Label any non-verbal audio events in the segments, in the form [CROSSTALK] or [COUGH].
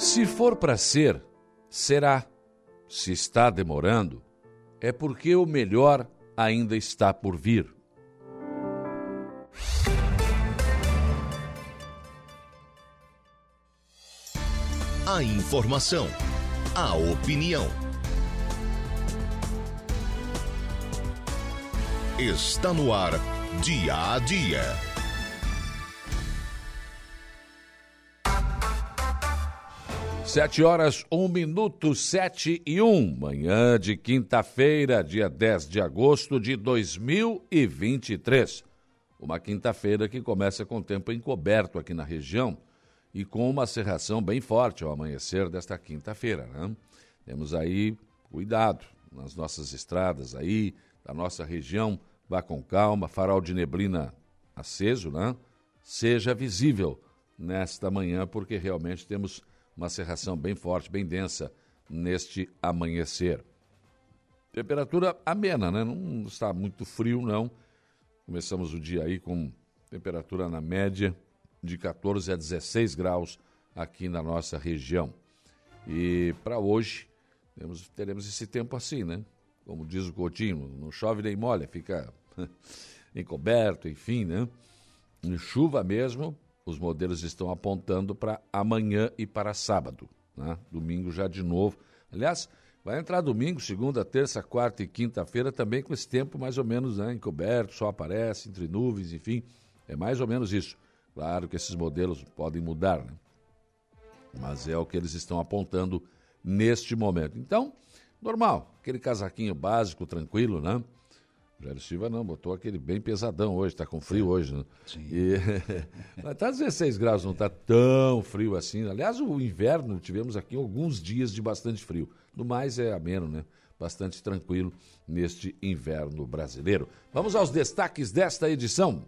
Se for para ser, será. Se está demorando, é porque o melhor ainda está por vir. A informação, a opinião. Está no ar, dia a dia. Sete horas, um minuto, sete e um. Manhã de quinta-feira, dia 10 de agosto de 2023. Uma quinta-feira que começa com tempo encoberto aqui na região e com uma cerração bem forte ao amanhecer desta quinta-feira. Né? Temos aí cuidado nas nossas estradas aí, da nossa região. Vá com calma, farol de neblina aceso, né? Seja visível nesta manhã, porque realmente temos uma cerração bem forte, bem densa neste amanhecer. Temperatura amena, né? Não está muito frio, não. Começamos o dia aí com temperatura na média de 14 a 16 graus aqui na nossa região. E para hoje temos, teremos esse tempo assim, né? Como diz o Coutinho, não chove nem molha, fica [LAUGHS] encoberto, enfim, né? Em chuva mesmo, os modelos estão apontando para amanhã e para sábado. Né? Domingo já de novo. Aliás, vai entrar domingo, segunda, terça, quarta e quinta-feira também com esse tempo mais ou menos né, encoberto, só aparece entre nuvens, enfim. É mais ou menos isso. Claro que esses modelos podem mudar, né? mas é o que eles estão apontando neste momento. Então, normal, aquele casaquinho básico, tranquilo, né? Jair Silva não, botou aquele bem pesadão hoje, está com frio hoje, né? Sim. E, [LAUGHS] mas tá 16 graus, não está tão frio assim. Aliás, o inverno tivemos aqui alguns dias de bastante frio. No mais é ameno, né? Bastante tranquilo neste inverno brasileiro. Vamos aos destaques desta edição.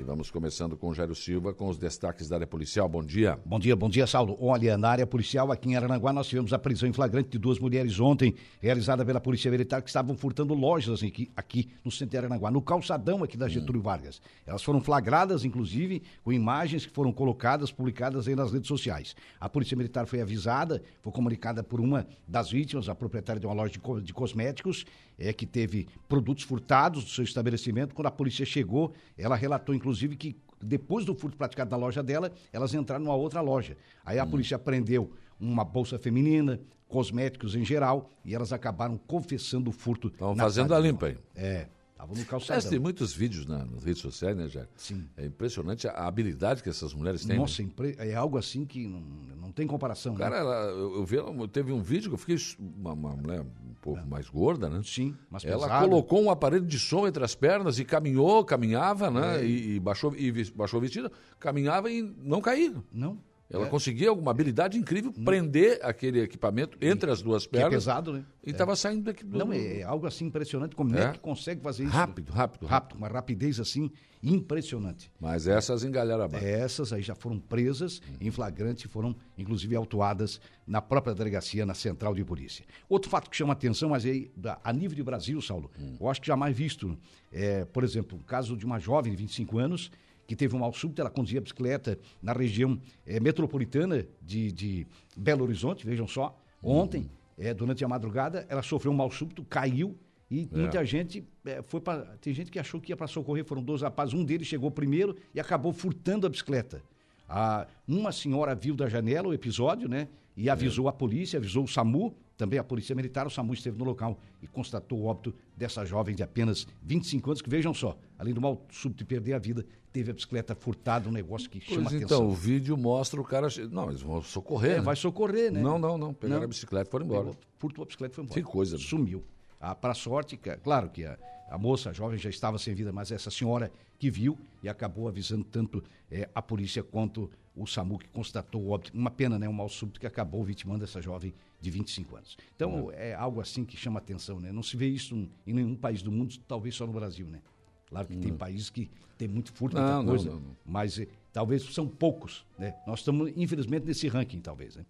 E vamos começando com o Jairo Silva, com os destaques da área policial. Bom dia. Bom dia, bom dia, Saulo. Olha, na área policial aqui em Aranaguá, nós tivemos a prisão em flagrante de duas mulheres ontem, realizada pela Polícia Militar, que estavam furtando lojas aqui, aqui no centro de Aranaguá, no calçadão aqui da Getúlio hum. Vargas. Elas foram flagradas, inclusive, com imagens que foram colocadas, publicadas aí nas redes sociais. A Polícia Militar foi avisada, foi comunicada por uma das vítimas, a proprietária de uma loja de, de cosméticos, é que teve produtos furtados do seu estabelecimento. Quando a polícia chegou, ela relatou, inclusive, que depois do furto praticado na loja dela, elas entraram numa outra loja. Aí a hum. polícia prendeu uma bolsa feminina, cosméticos em geral, e elas acabaram confessando o furto. Estão fazendo a limpa aí. É. Tava no calçadão. tem muitos vídeos na, nas redes sociais, né, Jair? Sim. É impressionante a, habilidade que essas mulheres têm. Nossa, né? é algo assim que não, não tem comparação. Cara, né? ela, eu, eu vi, teve um vídeo que eu fiquei uma, uma mulher um pouco é. mais gorda, né? Sim, mas Ela pesada. colocou um aparelho de som entre as pernas e caminhou, caminhava, né? É. E, e, baixou, e baixou o vestido, caminhava e não caía. Não. Ela é. conseguia alguma habilidade incrível não. prender aquele equipamento entre as duas pernas. Que é pesado, né? E estava é. saindo daqui do... Não, é algo assim impressionante. Como é, é que consegue fazer isso? Rápido, rápido, rápido. Uma rapidez assim impressionante. Mas essas engalharam abaixo. Essas aí já foram presas em flagrante e foram, inclusive, autuadas na própria delegacia, na central de polícia. Outro fato que chama atenção, mas aí, a nível de Brasil, Saulo, hum. eu acho que jamais visto. É, por exemplo, o caso de uma jovem de 25 anos que teve um mal súbito, ela conduzia bicicleta na região é, metropolitana de, de, Belo Horizonte, vejam só. Ontem, uhum. é, durante a madrugada, ela sofreu um mal súbito, caiu e é. muita gente é, foi para. Tem gente que achou que ia para socorrer, foram dois rapazes. Um deles chegou primeiro e acabou furtando a bicicleta. A, uma senhora viu da janela o episódio, né? E avisou a polícia, avisou o SAMU, também a Polícia Militar. O SAMU esteve no local e constatou o óbito dessa jovem de apenas 25 anos, que vejam só, além do mal súbito de perder a vida, teve a bicicleta furtada, um negócio que pois chama então, atenção. Então, o vídeo mostra o cara. Não, eles vão socorrer. É, né? vai socorrer, né? Não, não, não. Pegaram não. a bicicleta e foram embora. Pegou, furtou a bicicleta e foi embora. Que coisa. Sumiu. Ah, Para sorte, claro que a, a, moça, a jovem, já estava sem vida, mas essa senhora que viu e acabou avisando tanto é, a polícia quanto o SAMU, que constatou o óbito. Uma pena, né? Um mal súbito que acabou vitimando essa jovem de 25 anos. Então, uhum. é algo assim que chama atenção, né? Não se vê isso em nenhum país do mundo, talvez só no Brasil, né? Claro que uhum. tem países que tem muito furto, muita não, coisa, não, não, mas eh, talvez são poucos, né? Nós estamos, infelizmente, nesse ranking, talvez, né?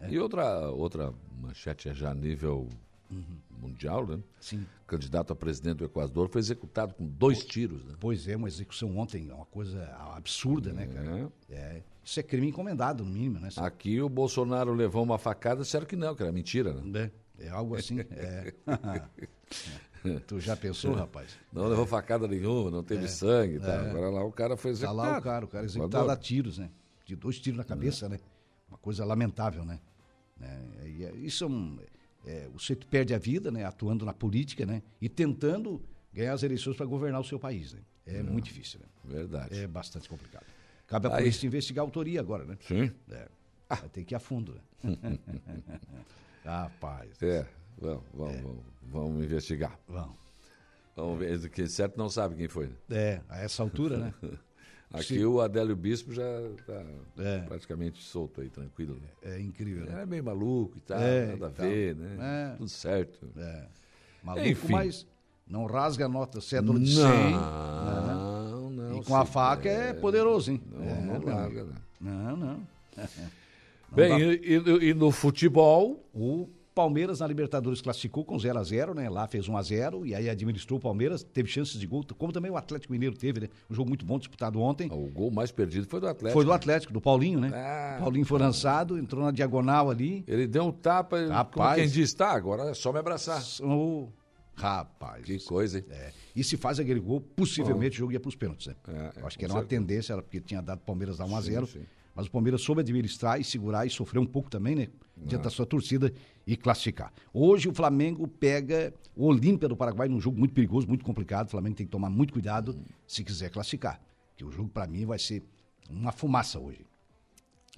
É. E outra, outra manchete é já nível mundial, né? Sim. Candidato a presidente do Equador foi executado com dois tiros, né? Pois é, uma execução ontem, é uma coisa absurda, né, cara? É. É. Isso é crime encomendado, no mínimo, né? Aqui o Bolsonaro levou uma facada, disseram que não, que era mentira, né? É, é algo assim. [LAUGHS] É. [LAUGHS] tu já pensou, rapaz? Não levou facada nenhuma, não teve sangue e tal. Agora lá o cara foi Tá executado. lá o cara, o cara executado Equador. a tiros, né? De dois tiros na cabeça, né? Uma coisa lamentável, né? É, é- isso é um, é, o sujeito perde a vida, né? Atuando na política, né? E tentando ganhar as eleições para governar o seu país, né? É muito difícil, né? Verdade. É bastante complicado. Cabe à Aí- polícia investigar a autoria agora, né? Sim. É. Vai ter que ir a fundo, né? [LAUGHS] Rapaz. É. Vamos, vamos, vamos, vamos investigar. Vamos. Vamos ver, que certo não sabe quem foi. né? É, a essa altura, né? [LAUGHS] Aqui Sim. o Adélio Bispo já está É. praticamente solto aí, tranquilo. né? É incrível, né? É meio maluco e tal, É, nada a e tal. ver, né? É. Tudo certo. É. Maluco, Enfim. mas não rasga a nota cédula de 100. né? Não, não. E com a faca é, poderoso, hein? Não, é, não larga, né? Não, não. [LAUGHS] Bem, e, e- e no futebol, O Palmeiras na Libertadores classificou com 0 a 0 né? Lá fez 1 a 0 e aí administrou o Palmeiras, teve chances de gol, como também o Atlético Mineiro teve, né? Um jogo muito bom disputado ontem. o gol mais perdido foi do Atlético. Foi do Atlético, do Paulinho, né? Ah, Paulinho foi lançado, entrou na diagonal ali. Ele deu um tapa, como Rapaz. quem diz, tá, agora é só me abraçar. O... Rapaz. Que coisa, hein? É. E se faz aquele gol, possivelmente o jogo ia para os pênaltis, né? É, é, Acho que era uma certeza. tendência, era porque tinha dado o Palmeiras dar 1 a Sim, 0 sim. Mas o Palmeiras soube administrar e segurar e sofrer um pouco também, né? Diante da sua torcida e classificar. Hoje o Flamengo pega o Olímpia do Paraguai num jogo muito perigoso, muito complicado. O Flamengo tem que tomar muito cuidado se quiser classificar. Porque o jogo, para mim, vai ser uma fumaça hoje.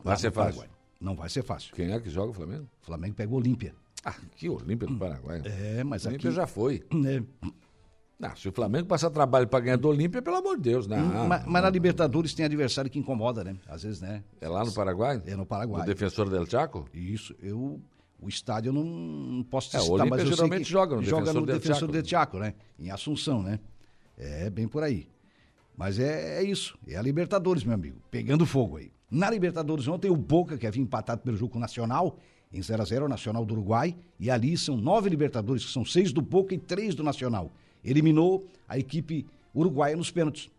Vai ser fácil. Paraguai. Não vai ser fácil. Quem é que joga o Flamengo? O Flamengo pega o Olímpia. Ah, que Olímpia do Paraguai. É, mas O aqui... Olímpia já foi. né, Não, se o Flamengo passar trabalho para ganhar do Olímpia, pelo amor de Deus, não. mas, mas na Libertadores tem adversário que incomoda, né? Às vezes, né? É lá no Paraguai? É no Paraguai. O defensor del Chaco? Isso, eu. O estádio eu não, não posso te É, o citar, Olímpia mas eu sei geralmente que joga no joga Defensor no del Defensor Chaco. del Chaco, né? Em Assunção, né? É bem por aí. Mas é, é isso. É a Libertadores, meu amigo. Pegando fogo aí. Na Libertadores ontem, o Boca, que havia empatado pelo jogo Nacional, em 0x0, o Nacional do Uruguai. E ali são nove Libertadores, que são seis do Boca e três do Nacional. Eliminou a equipe uruguaia nos pênaltis.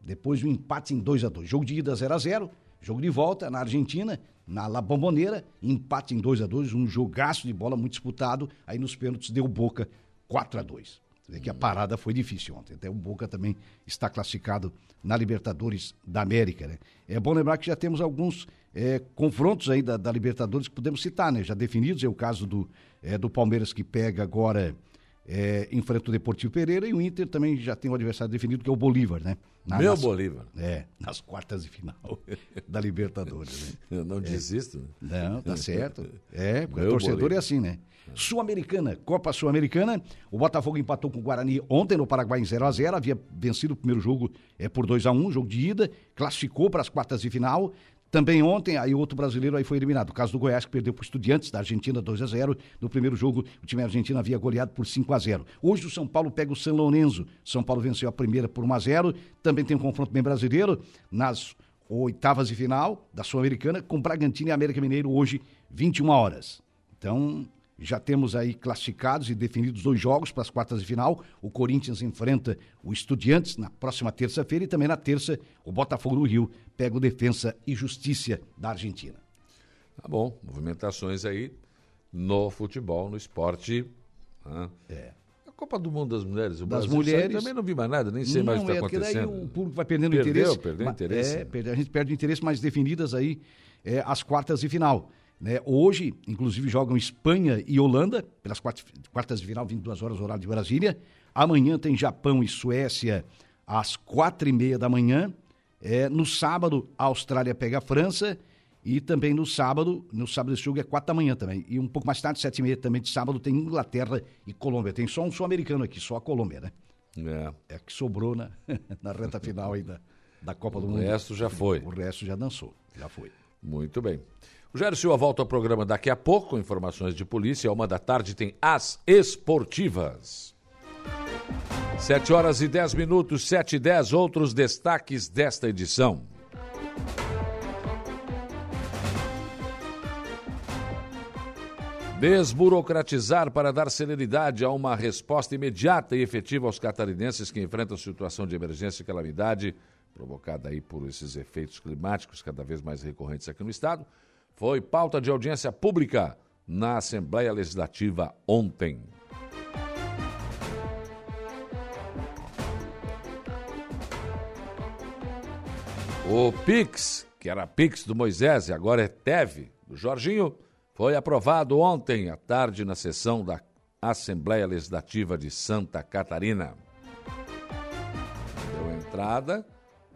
Depois de um empate em 2 a 2 Jogo de ida 0 a 0 jogo de volta na Argentina, na La Bombonera, empate em 2 a 2 um jogaço de bola muito disputado. Aí nos pênaltis deu Boca 4 a 2 Você vê que a parada foi difícil ontem. Até o Boca também está classificado na Libertadores da América. Né? É bom lembrar que já temos alguns é, confrontos aí da, da Libertadores que podemos citar, né? Já definidos. É o caso do, é, do Palmeiras que pega agora é, enfrenta o Deportivo Pereira e o Inter também já tem o adversário definido, que é o Bolívar, né? Na- Meu nas- Bolívar. É, nas quartas de final da Libertadores, né? [LAUGHS] Eu não desisto. Não, tá certo. É, porque o Meu torcedor Bolívar. é assim, né? Sul-Americana, Copa Sul-Americana. O Botafogo empatou com o Guarani ontem no Paraguai em 0 a 0 Havia vencido o primeiro jogo é, por 2 a 1 jogo de ida, classificou para as quartas de final. Também ontem, aí outro brasileiro aí foi eliminado. O caso do Goiás, que perdeu para o Estudiantes da Argentina 2 a 0 No primeiro jogo, o time argentino havia goleado por 5 a 0 Hoje o São Paulo pega o São Lourenço. São Paulo venceu a primeira por 1 a 0 Também tem um confronto bem brasileiro nas oitavas de final da Sul-Americana com Bragantino e América Mineiro hoje, 21 horas. Então, já temos aí classificados e definidos dois jogos para as quartas de final. O Corinthians enfrenta o Estudiantes na próxima terça-feira e também na terça o Botafogo do Rio pega o Defensa e Justiça da Argentina. Tá bom, movimentações aí no futebol, no esporte. né? É. A Copa do Mundo das Mulheres, o Das Brasil mulheres- também não vi mais nada, nem sei mais o que é, está daí acontecendo. o público vai perdendo Perdeu, interesse. perdeu Ma- interesse. É, perde- a gente perde o interesse, mas definidas aí é, as quartas de final. Né? Hoje, inclusive, jogam Espanha e Holanda, pelas quart- quartas de final, 22 horas, horário de Brasília. Amanhã tem Japão e Suécia às quatro e meia da manhã. É, no sábado, a Austrália pega a França. E também no sábado, no sábado esse jogo é quatro da manhã também. E um pouco mais tarde, sete e meia também de sábado, tem Inglaterra e Colômbia. Tem só um sul-americano aqui, só a Colômbia, né? É, É que sobrou na, [LAUGHS] na reta final aí da, da Copa do o Mundo. resto já foi. O resto já dançou, já foi. Muito bem. O Jair Silva volta ao programa daqui a pouco, com informações de polícia. Uma da tarde tem as esportivas. Sete horas e dez minutos, sete e dez, outros destaques desta edição. Desburocratizar para dar celeridade a uma resposta imediata e efetiva aos catarinenses que enfrentam situação de emergência e calamidade provocada aí por esses efeitos climáticos cada vez mais recorrentes aqui no estado, foi pauta de audiência pública na Assembleia Legislativa ontem. O Pix, que era Pix do Moisés e agora é TEV do Jorginho, foi aprovado ontem à tarde na sessão da Assembleia Legislativa de Santa Catarina. Deu entrada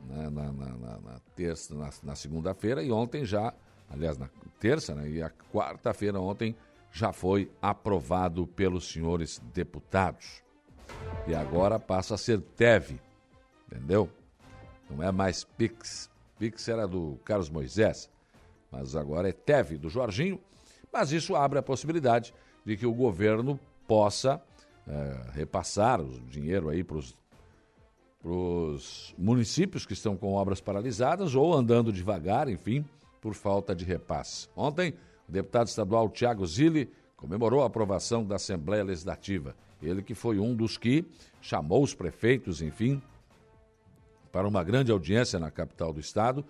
né, na, na, na, na, terça, na, na segunda-feira e ontem já, aliás, na terça né, e a quarta-feira ontem já foi aprovado pelos senhores deputados. E agora passa a ser TEV, entendeu? Não é mais PIX. PIX era do Carlos Moisés, mas agora é TEV do Jorginho mas isso abre a possibilidade de que o governo possa é, repassar o dinheiro aí para os municípios que estão com obras paralisadas ou andando devagar, enfim, por falta de repasse. Ontem, o deputado estadual Tiago Zilli comemorou a aprovação da Assembleia Legislativa. Ele que foi um dos que chamou os prefeitos, enfim, para uma grande audiência na capital do estado,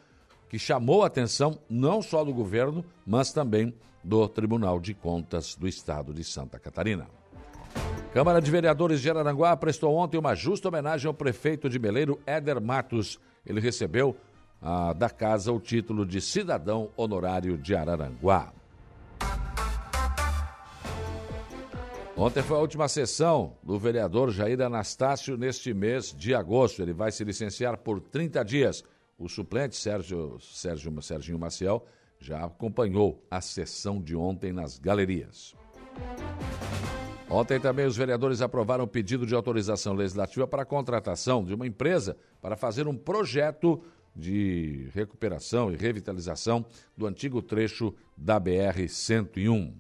que chamou a atenção não só do governo, mas também do Tribunal de Contas do Estado de Santa Catarina. Câmara de Vereadores de Araranguá prestou ontem uma justa homenagem ao prefeito de Meleiro, Éder Matos. Ele recebeu da casa o título de cidadão honorário de Araranguá. Ontem foi a última sessão do vereador Jair Anastácio neste mês de agosto. Ele vai se licenciar por 30 dias. O suplente Sérgio, Sérgio Serginho Maciel já acompanhou a sessão de ontem nas galerias. Ontem também os vereadores aprovaram o pedido de autorização legislativa para a contratação de uma empresa para fazer um projeto de recuperação e revitalização do antigo trecho da BR-101.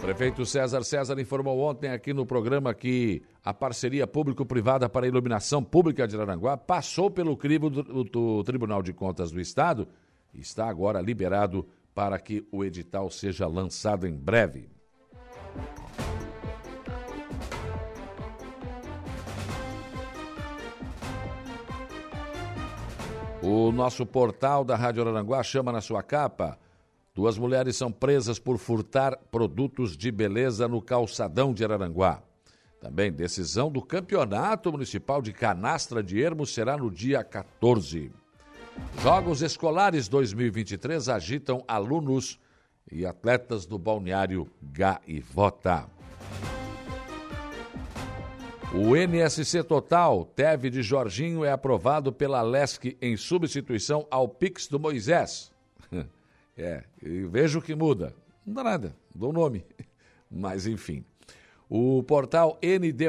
Prefeito César César informou ontem aqui no programa que a parceria público-privada para a iluminação pública de Aranguá passou pelo crivo do, do Tribunal de Contas do Estado e está agora liberado para que o edital seja lançado em breve. O nosso portal da Rádio Aranguá chama na sua capa Duas mulheres são presas por furtar produtos de beleza no calçadão de Araranguá. Também decisão do Campeonato Municipal de Canastra de Ermo será no dia 14. Jogos Escolares 2023 agitam alunos e atletas do balneário Gaivota. O NSC Total, TEV de Jorginho, é aprovado pela LESC em substituição ao Pix do Moisés. [LAUGHS] É, vejo que muda. Não dá nada, dou nome. [LAUGHS] Mas enfim. O portal ND,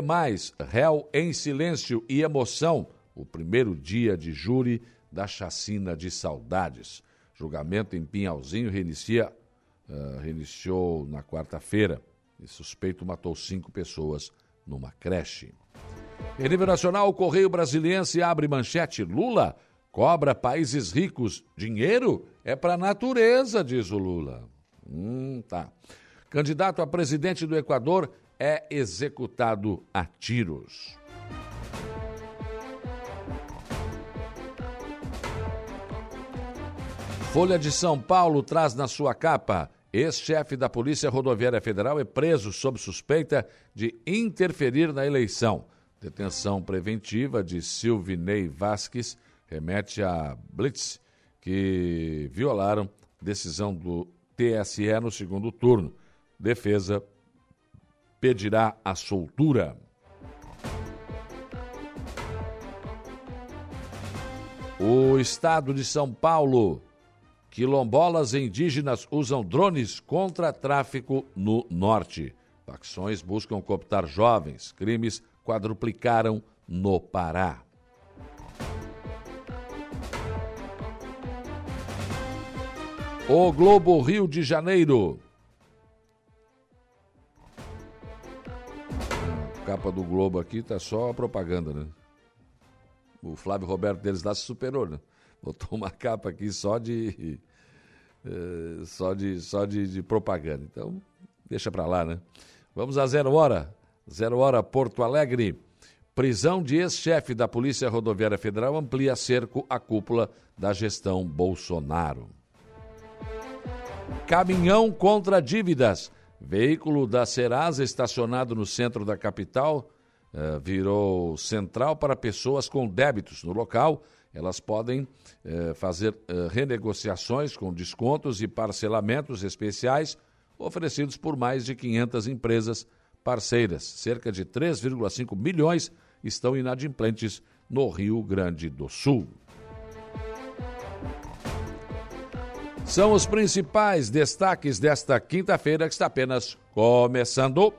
réu em silêncio e emoção, o primeiro dia de júri da chacina de saudades. Julgamento em Pinhalzinho reinicia, uh, reiniciou na quarta-feira. E suspeito matou cinco pessoas numa creche. Em nível nacional, o Correio Brasiliense abre manchete: Lula Cobra países ricos. Dinheiro é para a natureza, diz o Lula. Hum, tá. Candidato a presidente do Equador é executado a tiros. Folha de São Paulo traz na sua capa: ex-chefe da Polícia Rodoviária Federal é preso sob suspeita de interferir na eleição. Detenção preventiva de Silvinei Vasques remete a Blitz, que violaram decisão do TSE no segundo turno. Defesa pedirá a soltura. O estado de São Paulo. Quilombolas indígenas usam drones contra tráfico no norte. Facções buscam cooptar jovens. Crimes quadruplicaram no Pará. O Globo Rio de Janeiro. A capa do Globo aqui tá só propaganda, né? O Flávio Roberto deles lá se superou, né? Botou uma capa aqui só de É, só de, só de, de propaganda. Então, deixa para lá, né? Vamos a zero hora. Zero hora, Porto Alegre. Prisão de ex-chefe da Polícia Rodoviária Federal amplia cerco à cúpula da gestão Bolsonaro. Caminhão contra dívidas. Veículo da Serasa estacionado no centro da capital eh, virou central para pessoas com débitos no local. Elas podem eh, fazer eh, renegociações com descontos e parcelamentos especiais oferecidos por mais de 500 empresas parceiras. Cerca de 3,5 milhões estão inadimplentes no Rio Grande do Sul. São os principais destaques desta quinta-feira que está apenas começando.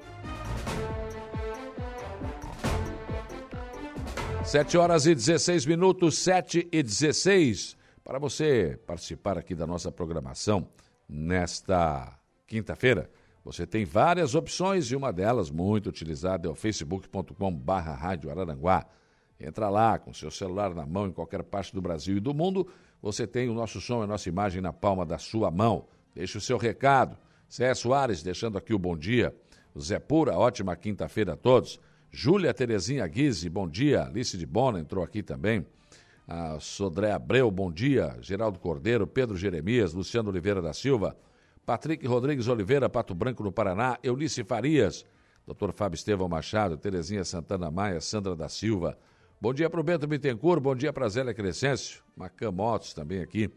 Sete horas e 16 minutos, sete e 16. Para você participar aqui da nossa programação nesta quinta-feira, você tem várias opções e uma delas, muito utilizada, é o facebook.com barra Rádio Araranguá. Entra lá com seu celular na mão em qualquer parte do Brasil e do mundo, você tem o nosso som e a nossa imagem na palma da sua mão. Deixe o seu recado. Zé Soares deixando aqui o bom dia. Zé Pura, ótima quinta-feira a todos. Júlia Terezinha Guise, bom dia. Alice de Bona entrou aqui também. A Sodré Abreu, bom dia. Geraldo Cordeiro, Pedro Jeremias, Luciano Oliveira da Silva. Patrick Rodrigues Oliveira, Pato Branco, no Paraná, Eunice Farias, Dr. Fábio Estevão Machado, Terezinha Santana Maia, Sandra da Silva. Bom dia para o Bento Bittencourt, bom dia para Zélia Crescêncio, Macan Motos também aqui,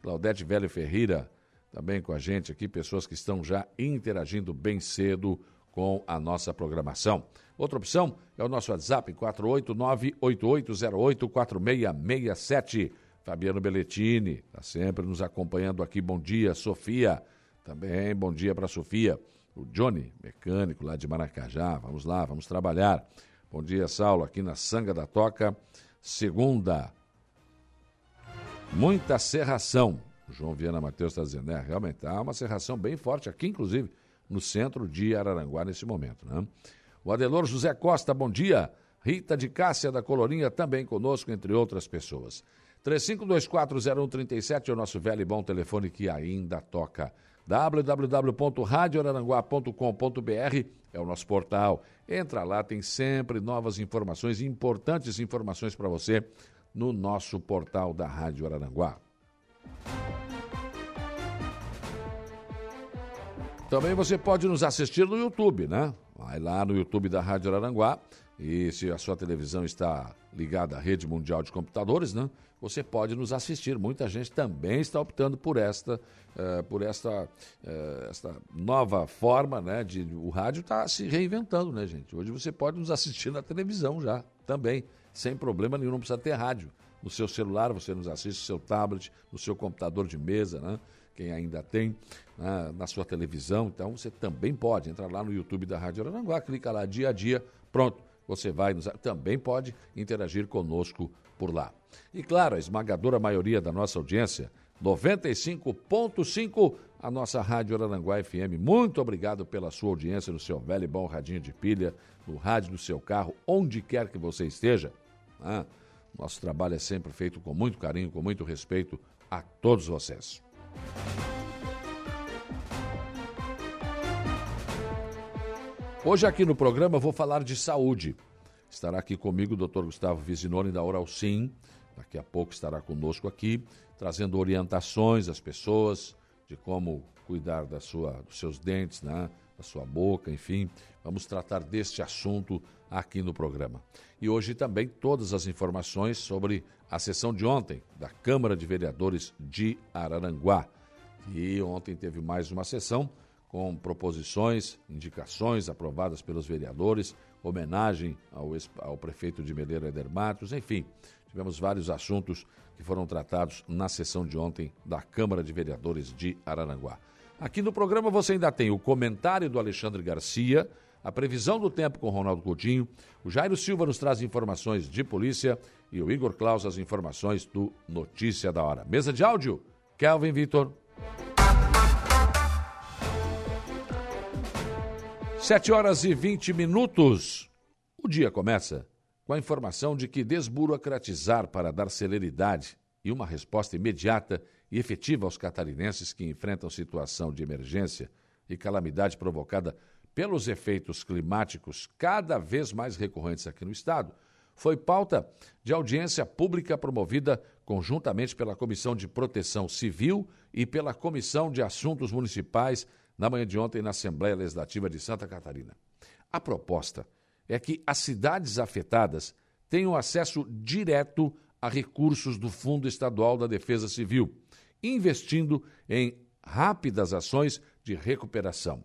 Claudete Velho Ferreira também com a gente aqui, pessoas que estão já interagindo bem cedo com a nossa programação. Outra opção é o nosso WhatsApp, 489-8808-4667. Fabiano Belletini, está sempre nos acompanhando aqui. Bom dia, Sofia. Também bom dia para Sofia. O Johnny, mecânico lá de Maracajá. Vamos lá, vamos trabalhar. Bom dia, Saulo, aqui na Sanga da Toca. Segunda. Muita serração. João Viana Matheus está dizendo, é, realmente há uma serração bem forte aqui, inclusive, no centro de Araranguá nesse momento. Né? O Adelor José Costa, bom dia. Rita de Cássia da Colorinha também conosco, entre outras pessoas. 35240137 é o nosso velho e bom telefone que ainda toca www.radioararanguá.com.br é o nosso portal. Entra lá, tem sempre novas informações, importantes informações para você no nosso portal da Rádio Araranguá. Também você pode nos assistir no YouTube, né? Vai lá no YouTube da Rádio Araranguá e se a sua televisão está ligada à rede mundial de computadores, né? Você pode nos assistir. Muita gente também está optando por esta, uh, por esta, uh, esta nova forma, né? De, o rádio está se reinventando, né, gente? Hoje você pode nos assistir na televisão já, também, sem problema nenhum, não precisa ter rádio. No seu celular você nos assiste, no seu tablet, no seu computador de mesa, né? Quem ainda tem, né? na sua televisão. Então você também pode entrar lá no YouTube da Rádio Aranguá, clica lá dia a dia, pronto você vai nos, também pode interagir conosco por lá. E claro, a esmagadora maioria da nossa audiência, 95.5, a nossa Rádio Araranguá FM. Muito obrigado pela sua audiência no seu velho e bom radinho de pilha, no rádio do seu carro, onde quer que você esteja. Ah, nosso trabalho é sempre feito com muito carinho, com muito respeito a todos vocês. Hoje aqui no programa vou falar de saúde. Estará aqui comigo o Dr. Gustavo Vizinoni da Oral Sim. Daqui a pouco estará conosco aqui, trazendo orientações às pessoas de como cuidar da sua, dos seus dentes, né? Sua boca, enfim. Vamos tratar deste assunto aqui no programa. E hoje também todas as informações sobre a sessão de ontem da Câmara de Vereadores de Araranguá. E ontem teve mais uma sessão com proposições, indicações aprovadas pelos vereadores, homenagem ao, ao prefeito de Meleiro Eder Matos, enfim, tivemos vários assuntos que foram tratados na sessão de ontem da Câmara de Vereadores de Araranguá. Aqui no programa você ainda tem o comentário do Alexandre Garcia, a previsão do tempo com Ronaldo Coutinho, o Jairo Silva nos traz informações de polícia e o Igor Claus as informações do Notícia da Hora. Mesa de áudio, Kelvin Vitor. Sete horas e vinte minutos. O dia começa com a informação de que desburocratizar para dar celeridade e uma resposta imediata e efetiva aos catarinenses que enfrentam situação de emergência e calamidade provocada pelos efeitos climáticos cada vez mais recorrentes aqui no estado, foi pauta de audiência pública promovida conjuntamente pela Comissão de Proteção Civil e pela Comissão de Assuntos Municipais na manhã de ontem na Assembleia Legislativa de Santa Catarina. A proposta é que as cidades afetadas tenham acesso direto a recursos do Fundo Estadual da Defesa Civil, investindo em rápidas ações de recuperação.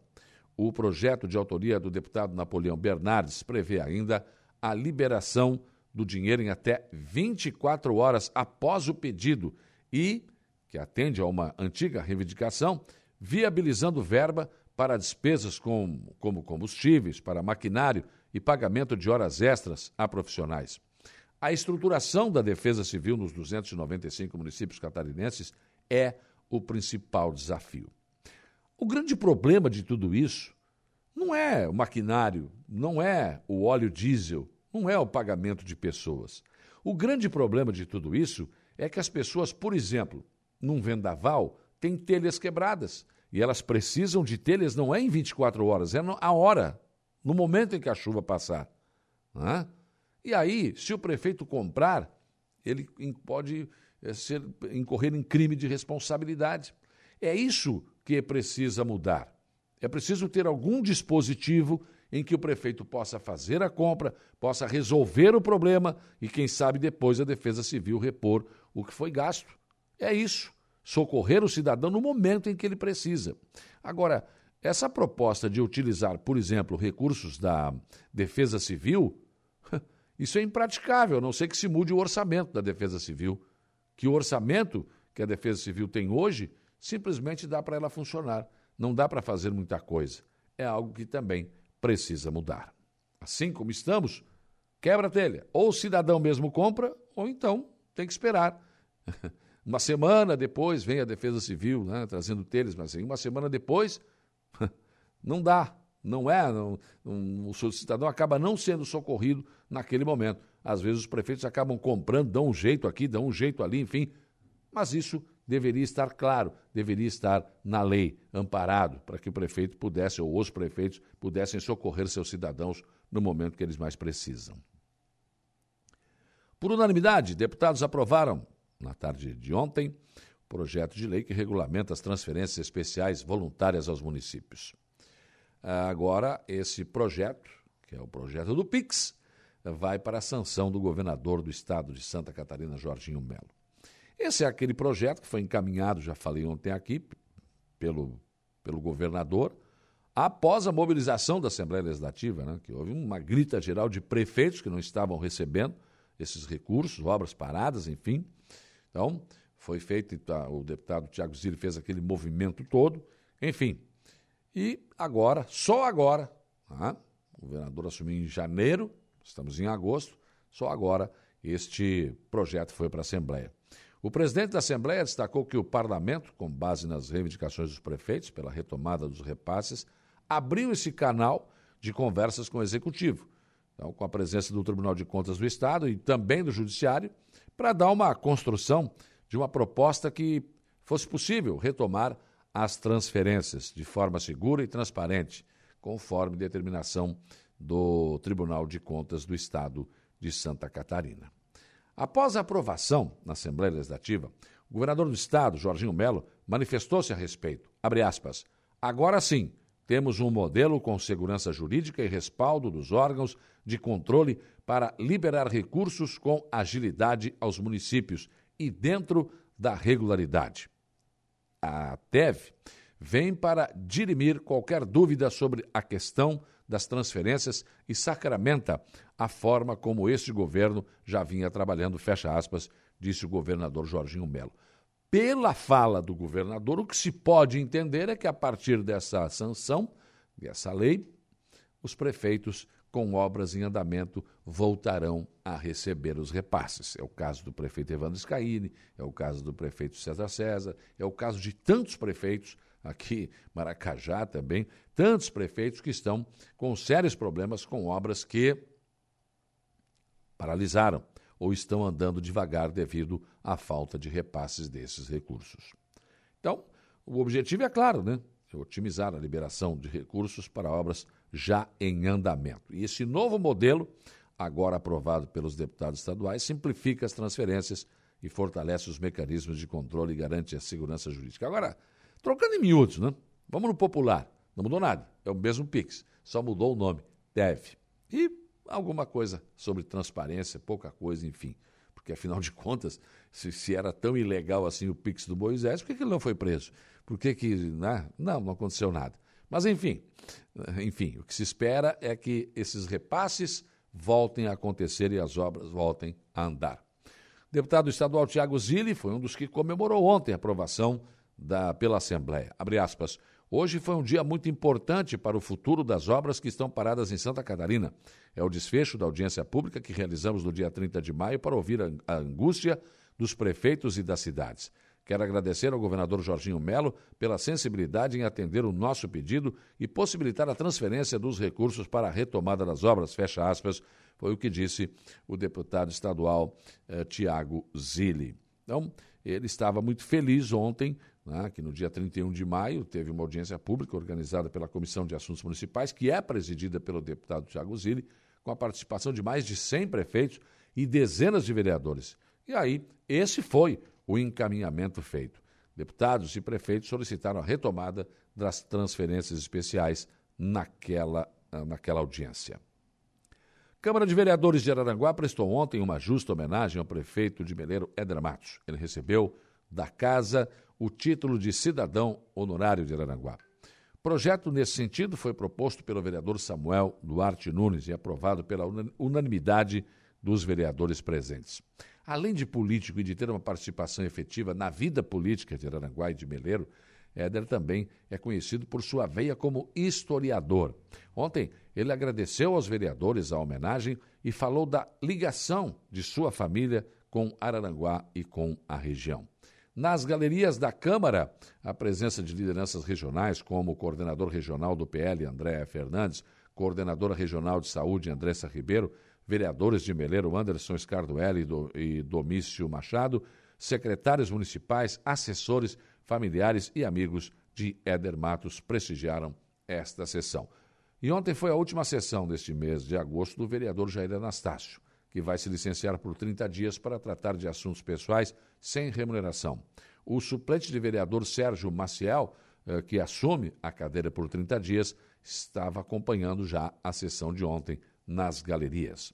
O projeto de autoria do deputado Napoleão Bernardes prevê ainda a liberação do dinheiro em até 24 horas após o pedido e, que atende a uma antiga reivindicação, viabilizando verba para despesas com, como combustíveis, para maquinário e pagamento de horas extras a profissionais. A estruturação da Defesa Civil nos 295 municípios catarinenses é o principal desafio. O grande problema de tudo isso não é o maquinário, não é o óleo diesel, não é o pagamento de pessoas. O grande problema de tudo isso é que as pessoas, por exemplo, num vendaval, têm telhas quebradas e elas precisam de telhas não é em 24 horas, é a hora, no momento em que a chuva passar. É? E aí, se o prefeito comprar, ele pode ser, incorrer em crime de responsabilidade. É isso que precisa mudar. É preciso ter algum dispositivo em que o prefeito possa fazer a compra, possa resolver o problema e, quem sabe, depois a Defesa Civil repor o que foi gasto. É isso. Socorrer o cidadão no momento em que ele precisa. Agora, essa proposta de utilizar, por exemplo, recursos da Defesa Civil, [LAUGHS] isso é impraticável, a não ser que se mude o orçamento da Defesa Civil. Que o orçamento que a Defesa Civil tem hoje simplesmente dá para ela funcionar. Não dá para fazer muita coisa. É algo que também precisa mudar. Assim como estamos, quebra a telha. Ou o cidadão mesmo compra, ou então tem que esperar. [LAUGHS] Uma semana depois vem a Defesa Civil né, trazendo telhas, mas assim, uma semana depois [LAUGHS] não dá. Não é, não, um, o cidadão acaba não sendo socorrido naquele momento. Às vezes os prefeitos acabam comprando, dão um jeito aqui, dão um jeito ali, enfim. Mas isso deveria estar claro, deveria estar na lei, amparado, para que o prefeito pudesse, ou os prefeitos, pudessem socorrer seus cidadãos no momento que eles mais precisam. Por unanimidade, deputados aprovaram, na tarde de ontem, o projeto de lei que regulamenta as transferências especiais voluntárias aos municípios. Agora, esse projeto, que é o projeto do PIX, vai para a sanção do governador do estado de Santa Catarina, Jorginho Melo. Esse é aquele projeto que foi encaminhado, já falei ontem aqui, pelo, pelo governador, após a mobilização da Assembleia Legislativa, né, que houve uma grita geral de prefeitos que não estavam recebendo esses recursos, obras paradas, enfim. Então, foi feito, tá, o deputado Tiago Zilli fez aquele movimento todo, enfim. E agora, só agora, tá, o governador assumiu em janeiro, estamos em agosto, só agora este projeto foi para a Assembleia. O presidente da Assembleia destacou que o parlamento, com base nas reivindicações dos prefeitos pela retomada dos repasses, abriu esse canal de conversas com o executivo, então, com a presença do Tribunal de Contas do Estado e também do Judiciário, para dar uma construção de uma proposta que fosse possível retomar as transferências de forma segura e transparente, conforme determinação do Tribunal de Contas do Estado de Santa Catarina. Após a aprovação na Assembleia Legislativa, o governador do Estado, Jorginho Melo, manifestou-se a respeito. Aspas, Agora sim, temos um modelo com segurança jurídica e respaldo dos órgãos de controle para liberar recursos com agilidade aos municípios e dentro da regularidade. A TEV vem para dirimir qualquer dúvida sobre a questão das transferências e sacramenta a forma como este governo já vinha trabalhando, fecha aspas, disse o governador Jorginho Melo. Pela fala do governador, o que se pode entender é que a partir dessa sanção, dessa lei, os prefeitos com obras em andamento voltarão a receber os repasses. É o caso do prefeito Evandro Scaini, é o caso do prefeito César César, é o caso de tantos prefeitos aqui Maracajá também, tantos prefeitos que estão com sérios problemas com obras que paralisaram ou estão andando devagar devido à falta de repasses desses recursos. Então, o objetivo é claro, né? É otimizar a liberação de recursos para obras já em andamento. E esse novo modelo, agora aprovado pelos deputados estaduais, simplifica as transferências e fortalece os mecanismos de controle e garante a segurança jurídica. Agora, trocando em miúdos, né? Vamos no popular. Não mudou nada. É o mesmo Pix. Só mudou o nome. Deve. E alguma coisa sobre transparência, pouca coisa, enfim. Porque, afinal de contas, se, se era tão ilegal assim o Pix do Moisés, por que, que ele não foi preso? Por que, que né? não, não aconteceu nada. Mas, enfim, enfim, o que se espera é que esses repasses voltem a acontecer e as obras voltem a andar. O deputado estadual Tiago Zilli foi um dos que comemorou ontem a aprovação da, pela Assembleia. Abre aspas. Hoje foi um dia muito importante para o futuro das obras que estão paradas em Santa Catarina. É o desfecho da audiência pública que realizamos no dia 30 de maio para ouvir a angústia dos prefeitos e das cidades. Quero agradecer ao governador Jorginho Melo pela sensibilidade em atender o nosso pedido e possibilitar a transferência dos recursos para a retomada das obras. Fecha aspas, foi o que disse o deputado estadual eh, Tiago Zilli. Então, ele estava muito feliz ontem, né, que no dia 31 de maio teve uma audiência pública organizada pela Comissão de Assuntos Municipais, que é presidida pelo deputado Tiago Zilli, com a participação de mais de 100 prefeitos e dezenas de vereadores. E aí, esse foi o encaminhamento feito. Deputados e prefeitos solicitaram a retomada das transferências especiais naquela, ah, naquela audiência. Câmara de Vereadores de Araranguá prestou ontem uma justa homenagem ao prefeito de Meleiro, Éder Matos. Ele recebeu da casa o título de cidadão honorário de Araranguá. Projeto nesse sentido foi proposto pelo vereador Samuel Duarte Nunes e aprovado pela unanimidade dos vereadores presentes. Além de político e de ter uma participação efetiva na vida política de Araranguá e de Meleiro, Éder também é conhecido por sua veia como historiador. Ontem, ele agradeceu aos vereadores a homenagem e falou da ligação de sua família com Araranguá e com a região. Nas galerias da Câmara, a presença de lideranças regionais, como o coordenador regional do PL, André Fernandes, coordenadora regional de saúde, Andressa Ribeiro, vereadores de Meleiro, Anderson Scardoelli e Domício Machado, secretários municipais, assessores, familiares e amigos de Éder Matos prestigiaram esta sessão. E ontem foi a última sessão deste mês de agosto do vereador Jair Anastácio, que vai se licenciar por 30 dias para tratar de assuntos pessoais sem remuneração. O suplente de vereador Sérgio Maciel, eh, que assume a cadeira por 30 dias, estava acompanhando já a sessão de ontem nas galerias.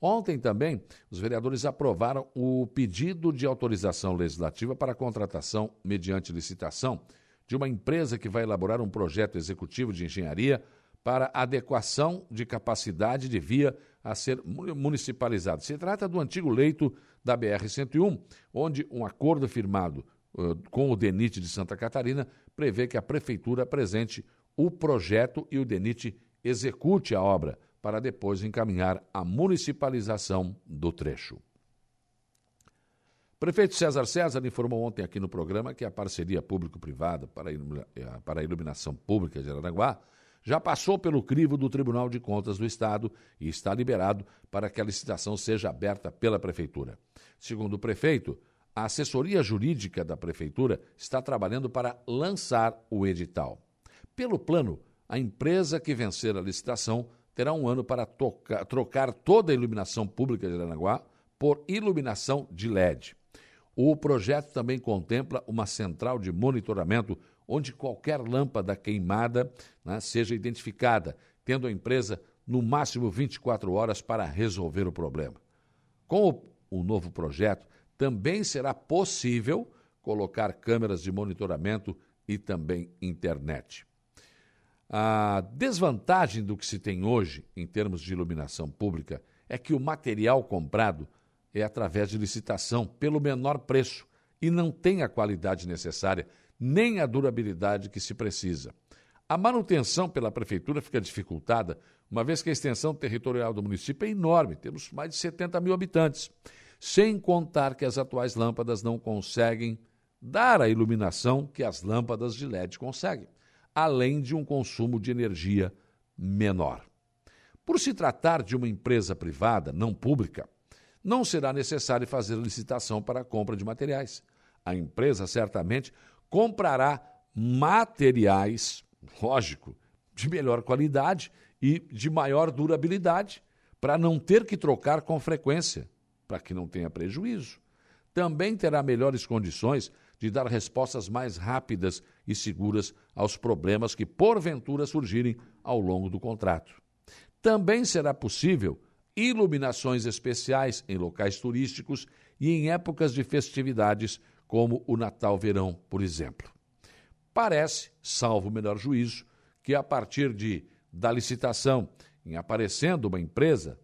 Ontem também, os vereadores aprovaram o pedido de autorização legislativa para a contratação, mediante licitação, de uma empresa que vai elaborar um projeto executivo de engenharia para adequação de capacidade de via a ser municipalizado. Se trata do antigo leito da BR-101, onde um acordo firmado uh, com o DENIT de Santa Catarina prevê que a Prefeitura apresente o projeto e o DENIT execute a obra, para depois encaminhar a municipalização do trecho. Prefeito César César informou ontem aqui no programa que a parceria público-privada para, a iluminação pública de Aranaguá já passou pelo crivo do Tribunal de Contas do Estado e está liberado para que a licitação seja aberta pela Prefeitura. Segundo o prefeito, a assessoria jurídica da Prefeitura está trabalhando para lançar o edital. Pelo plano, a empresa que vencer a licitação terá um ano para trocar toda a iluminação pública de Aranaguá por iluminação de LED. O projeto também contempla uma central de monitoramento onde qualquer lâmpada queimada né, seja identificada, tendo a empresa no máximo 24 horas para resolver o problema. Com o, o novo projeto, também será possível colocar câmeras de monitoramento e também internet. A desvantagem do que se tem hoje, em termos de iluminação pública, é que o material comprado é através de licitação pelo menor preço e não tem a qualidade necessária, nem a durabilidade que se precisa. A manutenção pela prefeitura fica dificultada, uma vez que a extensão territorial do município é enorme, temos mais de 70 mil habitantes, sem contar que as atuais lâmpadas não conseguem dar a iluminação que as lâmpadas de LED conseguem além de um consumo de energia menor. Por se tratar de uma empresa privada, não pública, não será necessário fazer licitação para a compra de materiais. A empresa certamente comprará materiais, lógico, de melhor qualidade e de maior durabilidade, para não ter que trocar com frequência, para que não tenha prejuízo. Também terá melhores condições de dar respostas mais rápidas e seguras aos problemas que porventura surgirem ao longo do contrato. Também será possível iluminações especiais em locais turísticos e em épocas de festividades, como o Natal-Verão, por exemplo. Parece, salvo o melhor juízo, que a partir de da licitação em aparecendo uma empresa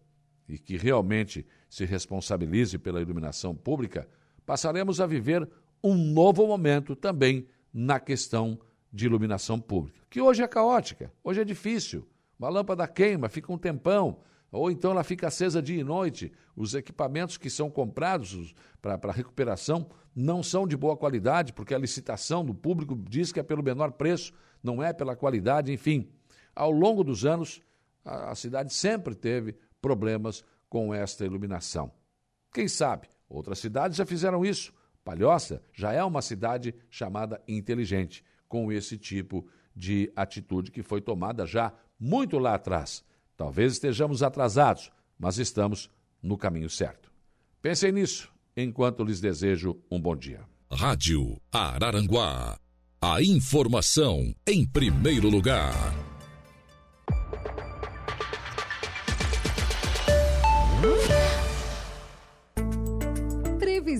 e que realmente se responsabilize pela iluminação pública, passaremos a viver um novo momento também na questão de iluminação pública, que hoje é caótica, hoje é difícil. Uma lâmpada queima, fica um tempão, ou então ela fica acesa dia e noite. Os equipamentos que são comprados para recuperação não são de boa qualidade, porque a licitação do público diz que é pelo menor preço, não é pela qualidade, enfim. Ao longo dos anos, a, a cidade sempre teve problemas com esta iluminação. Quem sabe, outras cidades já fizeram isso. Palhoça já é uma cidade chamada inteligente, com esse tipo de atitude que foi tomada já muito lá atrás. Talvez estejamos atrasados, mas estamos no caminho certo. Pensem nisso enquanto lhes desejo um bom dia. Rádio Araranguá. A informação em primeiro lugar.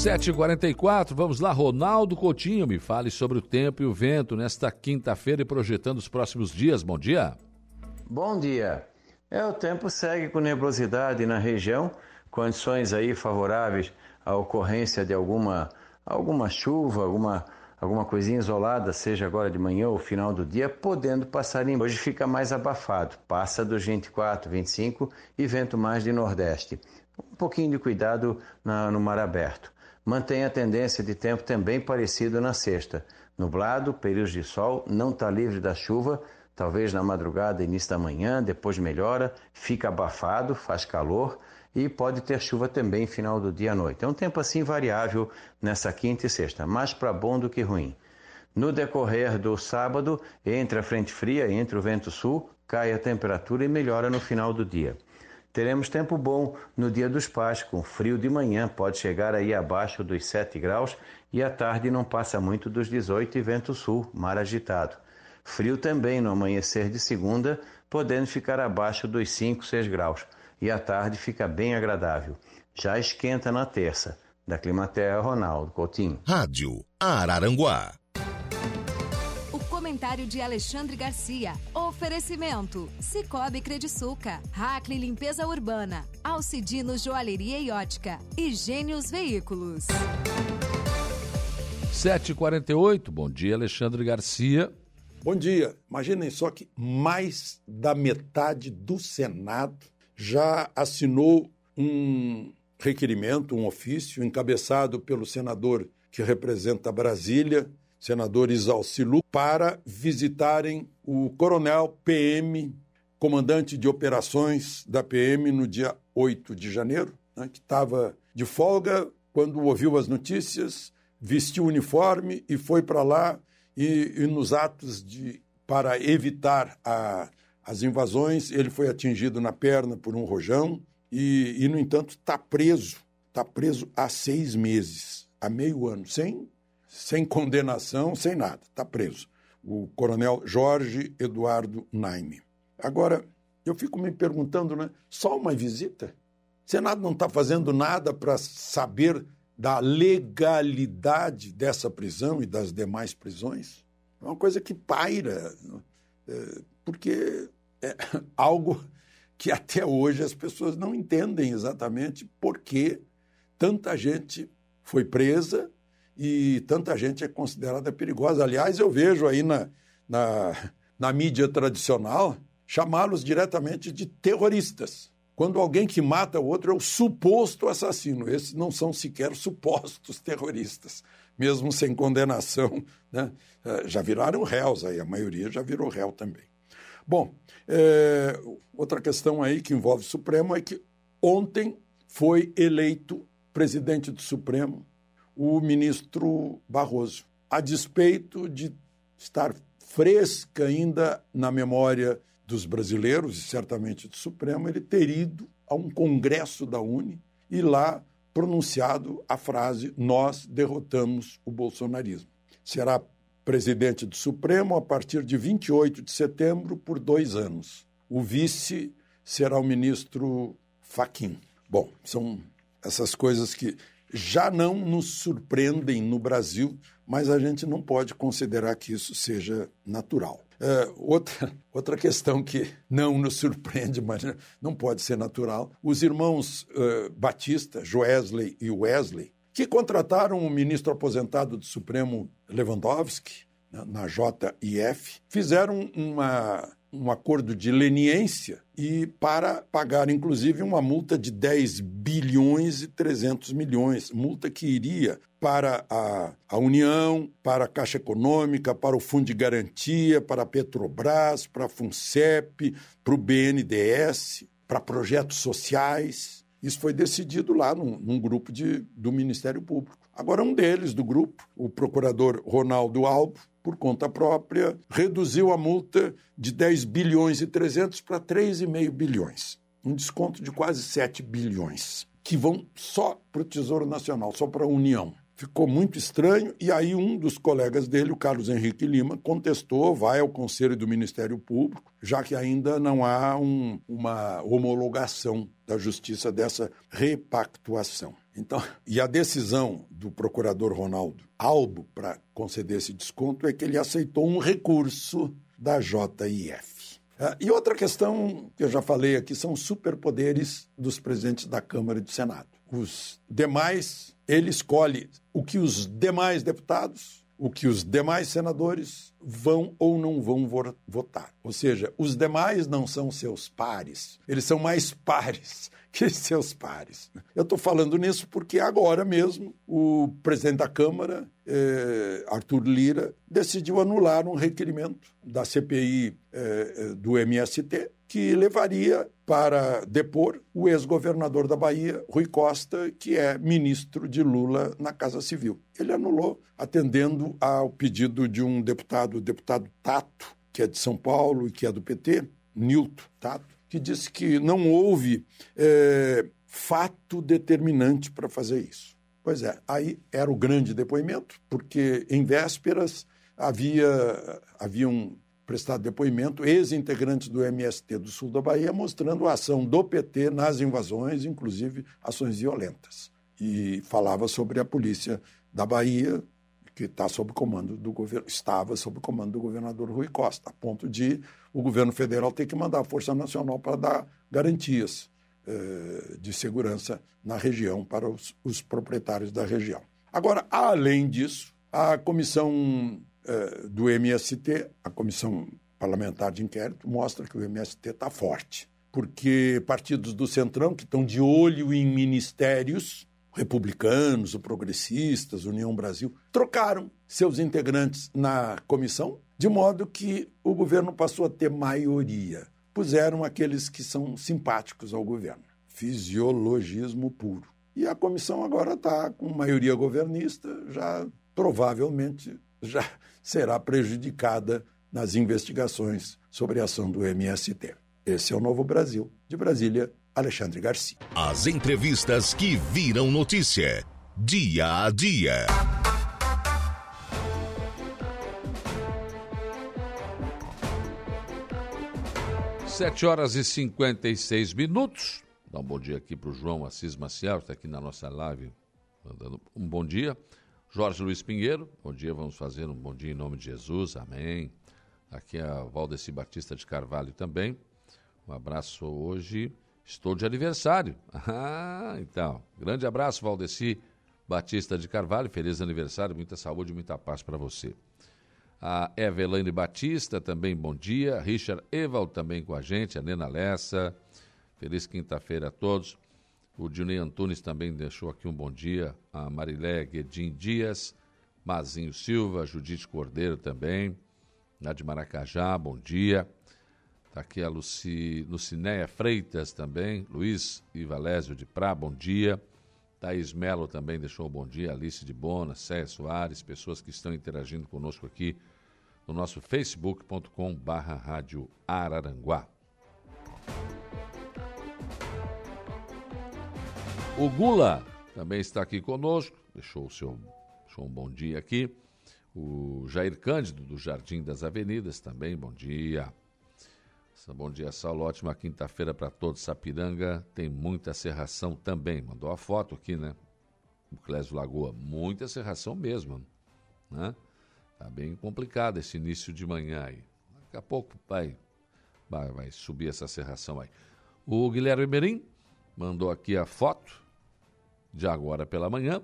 7h44, vamos lá, Ronaldo Coutinho, me fale sobre o tempo e o vento nesta quinta-feira e projetando os próximos dias. Bom dia. Bom dia. É, o tempo segue com nebulosidade na região, condições aí favoráveis à ocorrência de alguma, alguma chuva, alguma, alguma coisinha isolada, seja agora de manhã ou final do dia, podendo passar em. Hoje fica mais abafado, passa dos 24, 25 e vento mais de nordeste. Um pouquinho de cuidado na, no mar aberto mantém a tendência de tempo também parecido na sexta. Nublado, períodos de sol, não está livre da chuva, talvez na madrugada, início da manhã, depois melhora, fica abafado, faz calor e pode ter chuva também final do dia à noite. É um tempo assim variável nessa quinta e sexta, mais para bom do que ruim. No decorrer do sábado, entre a frente fria, entre o vento sul, cai a temperatura e melhora no final do dia. Teremos tempo bom no dia dos pais, com frio de manhã, pode chegar aí abaixo dos 7 graus e à tarde não passa muito dos 18 e vento sul, mar agitado. Frio também no amanhecer de segunda, podendo ficar abaixo dos 5, 6 graus. E à tarde fica bem agradável. Já esquenta na terça. Da Climaterra, Ronaldo Coutinho. Rádio Araranguá comentário de Alexandre Garcia. Oferecimento: Cicobi Crediçuca, Hackley Limpeza Urbana, Alcidino Joalheria e Ótica e Gênios Veículos. 7h48, bom dia, Alexandre Garcia. Bom dia. Imaginem só que mais da metade do Senado já assinou um requerimento, um ofício encabeçado pelo senador que representa Brasília, senador Isalcilu, para visitarem o coronel PM, comandante de operações da PM no dia 8 de janeiro, né, que estava de folga quando ouviu as notícias, vestiu o uniforme e foi para lá e, e, nos atos de para evitar a, as invasões, ele foi atingido na perna por um rojão e, e no entanto, está preso, está preso há seis meses, há meio ano, sem sem condenação, sem nada, está preso. O coronel Jorge Eduardo Naime. Agora, eu fico me perguntando, né? Só uma visita? O Senado não está fazendo nada para saber da legalidade dessa prisão e das demais prisões? É uma coisa que paira, é, porque é [LAUGHS] algo que até hoje as pessoas não entendem exatamente por que tanta gente foi presa e tanta gente é considerada perigosa. Aliás, eu vejo aí na, na, na mídia tradicional chamá-los diretamente de terroristas. Quando alguém que mata o outro é o suposto assassino. Esses não são sequer supostos terroristas, mesmo sem condenação. [LAUGHS] Né? Eh, já viraram réus aí, a maioria já virou réu também. Bom, é, outra questão aí que envolve o Supremo é que ontem foi eleito presidente do Supremo o ministro Barroso, a despeito de estar fresca ainda na memória dos brasileiros e certamente do Supremo, ele ter ido a um congresso da Uni e lá pronunciado a frase: Nós derrotamos o bolsonarismo. Será presidente do Supremo a partir de 28 de setembro por dois anos. O vice será o ministro Faquim. Bom, são essas coisas que já não nos surpreendem no Brasil, mas a gente não pode considerar que isso seja natural. É, outra, [LAUGHS] outra questão que não nos surpreende, mas não pode ser natural: os irmãos uh, Batista, Joesley e Wesley, que contrataram o ministro aposentado do Supremo Lewandowski, na, na JIF, fizeram uma um acordo de leniência e para pagar, inclusive, uma multa de 10 bilhões e 300 milhões, multa que iria para a, a União, para a Caixa Econômica, para o Fundo de Garantia, para a Petrobras, para a FUNCEP, para o BNDES, para projetos sociais. Isso foi decidido lá num, num grupo de, do Ministério Público. Agora, um deles, do grupo, o procurador Ronaldo Albo, por conta própria, reduziu a multa de 10 bilhões e 300 para 3,5 bilhões. Um desconto de quase 7 bilhões, que vão só para o Tesouro Nacional, só para a União. Ficou muito estranho, e aí um dos colegas dele, o Carlos Henrique Lima, contestou, vai ao Conselho do Ministério Público, já que ainda não há um, uma homologação da Justiça dessa repactuação. Então, e a decisão do procurador Ronaldo Albo para conceder esse desconto é que ele aceitou um recurso da JIF. Ah, e outra questão que eu já falei aqui são superpoderes dos presidentes da Câmara e do Senado. Os demais, ele escolhe o que os demais deputados, o que os demais senadores vão ou não vão votar. Ou seja, os demais não são seus pares, eles são mais [LAUGHS] pares [LAUGHS] que seus pares. Eu estou falando nisso porque agora mesmo o presidente da Câmara, eh, Arthur Lira, decidiu anular um requerimento da CPI eh, eh, do MST que levaria para depor o ex-governador da Bahia, Rui Costa, que é ministro de Lula na Casa Civil. Ele anulou, atendendo ao pedido de um deputado, o deputado Tato, que é de São Paulo e que é do PT, Nilton Tato, que disse que não houve é, fato determinante para fazer isso. Pois é, aí era o grande depoimento, porque em vésperas havia haviam prestado depoimento ex-integrantes do MST do sul da Bahia, mostrando a ação do PT nas invasões, inclusive ações violentas. E falava sobre a polícia da Bahia, que está sob comando do governo, estava sob comando do governador Rui Costa, a ponto de o governo federal ter que mandar a Força Nacional para dar garantias eh, de segurança na região para os, os, proprietários da região. Agora, além disso, a comissão eh, do MST, a comissão parlamentar de inquérito, mostra que o MST está forte, porque partidos do Centrão que estão de olho em ministérios republicanos, o progressistas, União Brasil, trocaram seus integrantes na comissão, de modo que o governo passou a ter maioria. Puseram aqueles que são simpáticos ao governo. Fisiologismo puro. E a comissão agora está com maioria governista, já provavelmente já será prejudicada nas investigações sobre a ação do MST. Esse é o Novo Brasil. De Brasília, Alexandre Garcia. As entrevistas que viram notícia. Dia a dia. Sete horas e 56 minutos. Dá um bom dia aqui para o João Assis Maciel, está aqui na nossa live, mandando um bom dia. Jorge Luiz Pinheiro, bom dia, vamos fazer um bom dia em nome de Jesus, amém. Aqui é a Valdeci Batista de Carvalho também. Um abraço hoje Estou de aniversário. [LAUGHS] Ah, então. Grande abraço, Valdeci Batista de Carvalho, feliz aniversário, muita saúde muita paz para você. A Evelane Batista, também bom dia. Richard Evald também com a gente, a Nena Lessa. Feliz quinta-feira a todos. O Dionei Antunes também deixou aqui um bom dia. A Marilé Guedin Dias, Mazinho Silva, Judite Cordeiro também. Lá de Maracajá, bom dia. Está aqui a Luci, Lucinéia Freitas também. Luiz Ivalésio de Prá, bom dia. Thaís Melo também deixou um bom dia. Alice de Bona, Céia Soares, pessoas que estão interagindo conosco aqui no nosso facebook.com barra rádio Araranguá. O Gula também está aqui conosco, deixou o seu deixou um bom dia aqui. O Jair Cândido, do Jardim das Avenidas, também, bom dia. Bom dia, Saulo. Ótima quinta-feira para todos. Sapiranga tem muita serração também. Mandou a foto aqui, né? O Clésio Lagoa. Muita serração mesmo, né? Tá bem complicado esse início de manhã aí. Daqui a pouco vai, vai, vai subir essa serração aí. O Guilherme Merim mandou aqui a foto de agora pela manhã,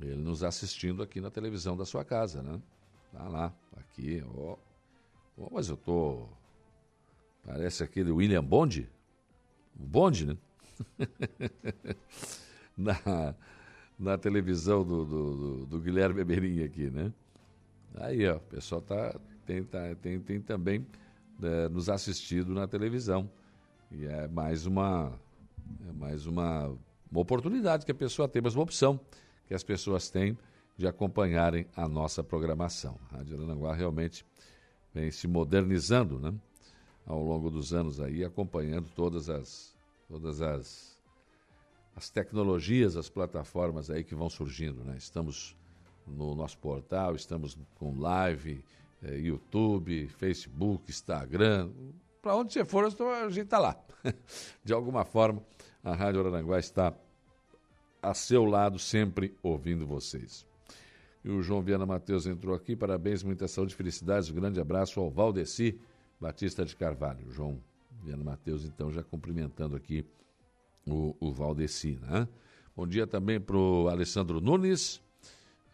ele nos assistindo aqui na televisão da sua casa, né? Tá lá, aqui, ó. Mas eu tô. Parece aquele William Bond. Bond, né? [LAUGHS] na, na televisão do, do, do, do Guilherme Beberinha aqui, né? Aí, ó, o pessoal tá, tem, tá, tem, tem também é, nos assistido na televisão. E é mais uma, é mais uma uma oportunidade que a pessoa tem, mas uma opção que as pessoas têm de acompanharem a nossa programação. A Rádio Arananguá realmente vem se modernizando, né? Ao longo dos anos aí, acompanhando todas as, todas as, as tecnologias, as plataformas aí que vão surgindo, né? Estamos no nosso portal, estamos com live, eh, YouTube, Facebook, Instagram, para onde você for, a gente está lá. [LAUGHS] De alguma forma, a Rádio Aranguá está a seu lado, sempre ouvindo vocês. E o João Viana Matheus entrou aqui. Parabéns, muita saúde felicidades. Um grande abraço ao Valdeci Batista de Carvalho. João Viana Matheus, então, já cumprimentando aqui o, o Valdeci, né? Bom dia também para o Alessandro Nunes.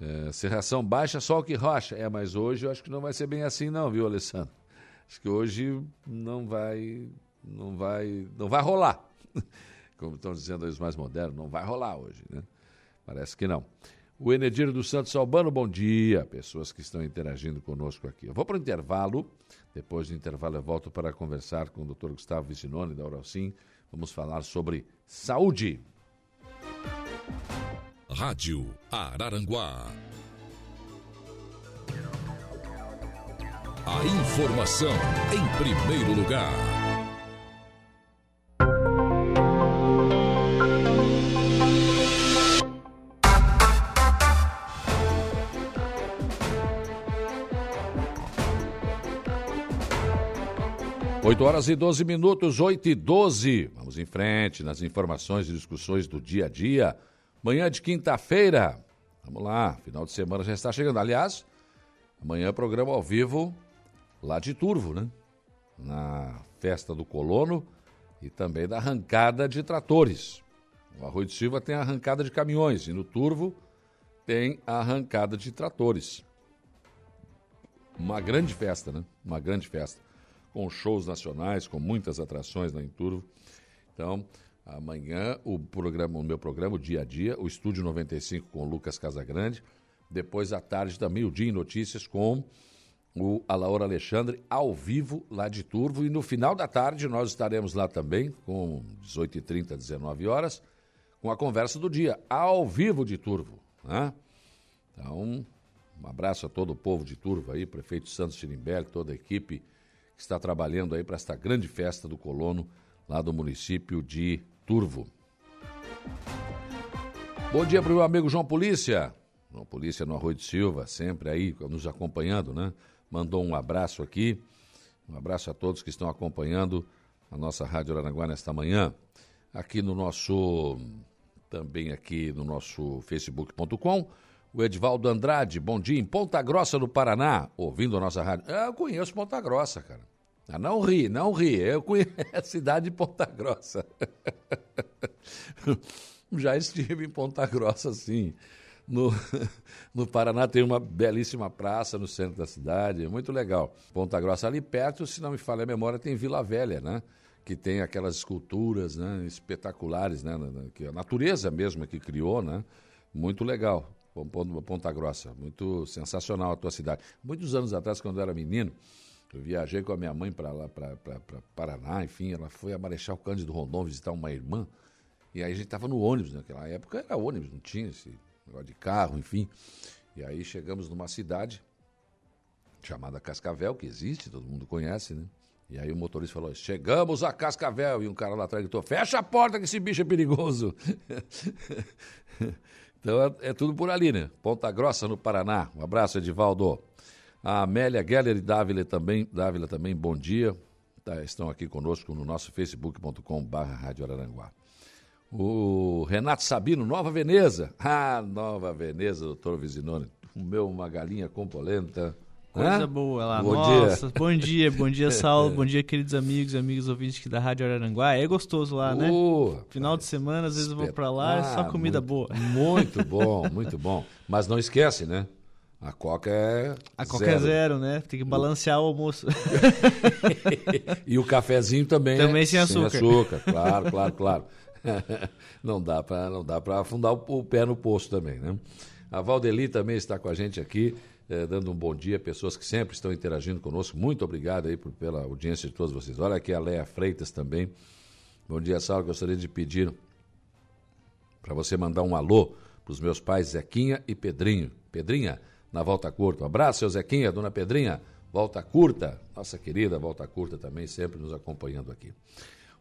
É, serração baixa, sol que rocha. É, mas hoje eu acho que não vai ser bem assim, não, viu, Alessandro? Acho que hoje não vai, não vai, não vai rolar. [LAUGHS] como estão dizendo os mais modernos, não vai rolar hoje, né? Parece que não. O Enedir dos Santos Albano, bom dia. Pessoas que estão interagindo conosco aqui. Eu vou para o intervalo. Depois do intervalo, eu volto para conversar com o Dr. Gustavo Vicinone, da Oralcim. Vamos falar sobre saúde. Rádio Araranguá. A informação em primeiro lugar. Oito horas e 12 minutos, 8 e 12. Vamos em frente nas informações e discussões do dia a dia. Manhã de quinta-feira. Vamos lá, final de semana já está chegando. Aliás, amanhã é programa ao vivo lá de Turvo, né? Na festa do colono e também da arrancada de tratores. O Arroio de Silva tem a arrancada de caminhões e no Turvo tem a arrancada de tratores. Uma grande festa, né? Uma grande festa com shows nacionais, com muitas atrações na Enturvo. Então, amanhã o programa, o meu programa, o dia a dia, o Estúdio 95 com o Lucas Casagrande. Depois à tarde também o Dia em Notícias com o Alaor Alexandre ao vivo lá de Turvo. E no final da tarde nós estaremos lá também, com 18h30, 19 horas, com a conversa do dia, ao vivo de Turvo. Né? Então, um abraço a todo o povo de Turvo aí, prefeito Santos Chirimbelli, toda a equipe que está trabalhando aí para esta grande festa do colono lá do município de Turvo. Bom dia para o meu amigo João Polícia. João Polícia no Arroio de Silva, sempre aí nos acompanhando, né? Mandou um abraço aqui. Um abraço a todos que estão acompanhando a nossa Rádio Aranaguá nesta manhã. Aqui no nosso, também aqui no nosso facebook.com, o Edvaldo Andrade, bom dia, em Ponta Grossa, do Paraná, ouvindo a nossa rádio. Eu conheço Ponta Grossa, cara. Ah, não ri, não ri. Eu conheço a cidade de Ponta Grossa. [LAUGHS] Já estive em Ponta Grossa, sim. No, [LAUGHS] no Paraná tem uma belíssima praça no centro da cidade, é muito legal. Ponta Grossa, ali perto, se não me falha a memória, tem Vila Velha, né? Que tem aquelas esculturas né? espetaculares, né? Que a natureza mesmo que criou, né? Muito legal. Ponta Grossa, muito sensacional a tua cidade. Muitos anos atrás, quando eu era menino, eu viajei com a minha mãe para lá, para Paraná, enfim, ela foi a Marechal Cândido Rondon visitar uma irmã, e aí a gente estava no ônibus, naquela época era ônibus, não tinha esse negócio de carro, enfim. E aí chegamos numa cidade chamada Cascavel, que existe, todo mundo conhece, né? E aí o motorista falou: Chegamos a Cascavel. E um cara lá atrás gritou: Fecha a porta que esse bicho é perigoso. [LAUGHS] então é, é, tudo por ali, né? Ponta Grossa, no Paraná. Um abraço, Edivaldo. A Amélia Geller e Dávila também, Dávila também, bom dia. Tá, estão aqui conosco no nosso facebook.com.br Rádio Araranguá. O Renato Sabino, Nova Veneza. [LAUGHS] Ah, Nova Veneza, doutor Vizinone. Comeu uma galinha com polenta. Coisa Hã? boa lá. Bom Nossa, dia. bom dia, bom dia, Saulo. [LAUGHS] bom dia, queridos amigos, amigos ouvintes aqui da Rádio Araranguá. É gostoso lá, né? Final de semana, às vezes eu vou para lá, é só comida muito, boa. Muito bom, muito bom. Mas não esquece, né? A coca é. A coca é zero. é zero, né? Tem que balancear o almoço. [LAUGHS] e o cafezinho também. Também é sem açúcar. Sem açúcar, claro, claro, claro. [LAUGHS] não dá para não dá para afundar o, o, pé no poço também, né? A Valdeli também está com a gente aqui, eh, dando um bom dia, pessoas que sempre estão interagindo conosco. Muito obrigado aí por, pela audiência de todos vocês. Olha aqui a Leia Freitas também. Bom dia, Saulo. Gostaria de pedir para você mandar um alô para os meus pais Zequinha e Pedrinho. Pedrinha, na volta curta. Um abraço, seu Zequinha, dona Pedrinha, volta curta. Nossa querida volta curta também, sempre nos acompanhando aqui.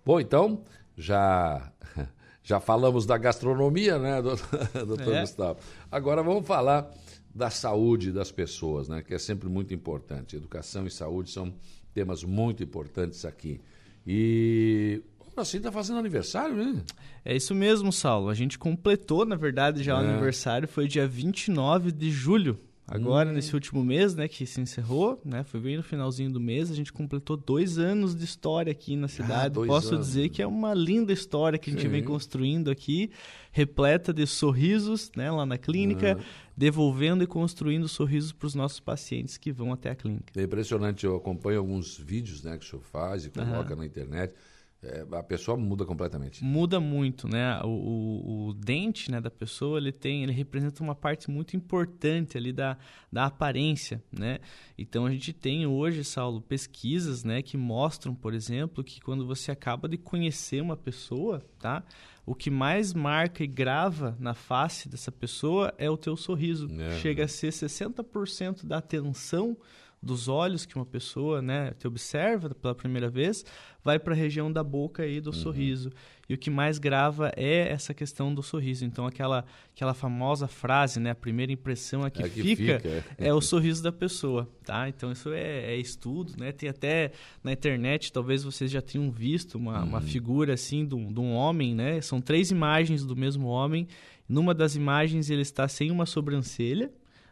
Bom, então, já [LAUGHS] já falamos da gastronomia, né, [LAUGHS] doutor é. Gustavo? Agora vamos falar da saúde das pessoas, né, que é sempre muito importante. Educação e saúde são temas muito importantes aqui. E assim está fazendo aniversário, né? É isso mesmo, Saulo. A gente completou, na verdade, já é. o aniversário. Foi dia 29 de julho Agora, hum. nesse último mês, né, que se encerrou, né, foi bem no finalzinho do mês, a gente completou dois anos de história aqui na ah, cidade. Ah, Posso anos. dizer que é uma linda história que a gente Sim. vem construindo aqui, repleta de sorrisos, né, lá na clínica, ah. devolvendo e construindo sorrisos para os nossos pacientes que vão até a clínica. É impressionante, eu acompanho alguns vídeos, né, que o senhor faz e coloca na internet é, a pessoa muda completamente. Muda muito, né? O, o, o, dente né, da pessoa ele tem, ele representa uma parte muito importante ali da, da aparência, né? Então a gente tem hoje, Saulo, pesquisas, né, que mostram, por exemplo, que quando você acaba de conhecer uma pessoa, tá? O que mais marca e grava na face dessa pessoa é o teu sorriso. É. Chega a ser 60% da atenção dos olhos que uma pessoa né, te observa pela primeira vez, vai para a região da boca e do uhum. sorriso. E o que mais grava é essa questão do sorriso. Então, aquela, aquela famosa frase, né, a primeira impressão é que, é que fica, fica, é o sorriso da pessoa. Tá? Então, isso é, é, estudo. Né? Tem até na internet, talvez vocês já tenham visto uma, uhum. uma figura assim de um, de um homem. Né? São três imagens do mesmo homem. Numa das imagens, ele está sem uma sobrancelha.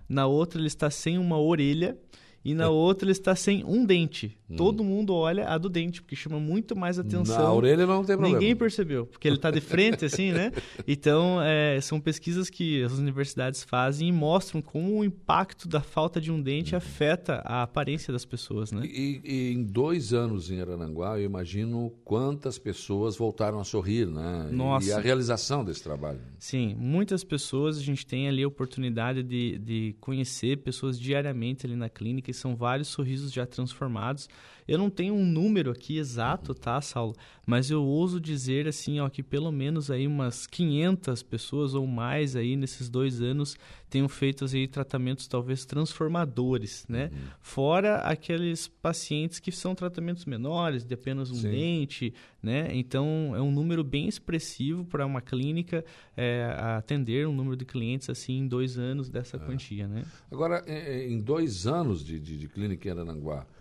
Na outra, ele está sem uma orelha e na outra ele está sem um dente. Hum. Todo mundo olha a do dente, porque chama muito mais atenção. Na orelha não tem problema. Ninguém percebeu, porque ele está de frente, assim, né? [LAUGHS] Então, é, são pesquisas que as universidades fazem e mostram como o impacto da falta de um dente hum. afeta a aparência das pessoas, né? E, e, em dois anos em Arananguá, eu imagino quantas pessoas voltaram a sorrir, né? Nossa. E a realização desse trabalho. Sim, muitas pessoas, a gente tem ali a oportunidade de, de conhecer pessoas diariamente ali na clínica são vários sorrisos já transformados. Eu não tenho um número aqui exato, tá, Saulo? Mas eu ouso dizer assim, ó, que pelo menos aí umas 500 pessoas ou mais aí nesses dois anos tenham feito aí tratamentos talvez transformadores, né? Uhum. Fora aqueles pacientes que são tratamentos menores, de apenas um Sim. dente, né? Então é um número bem expressivo para uma clínica é, atender um número de clientes assim em dois anos dessa é. quantia, né? Agora, em dois anos de, de, de clínica em Arananguá, é,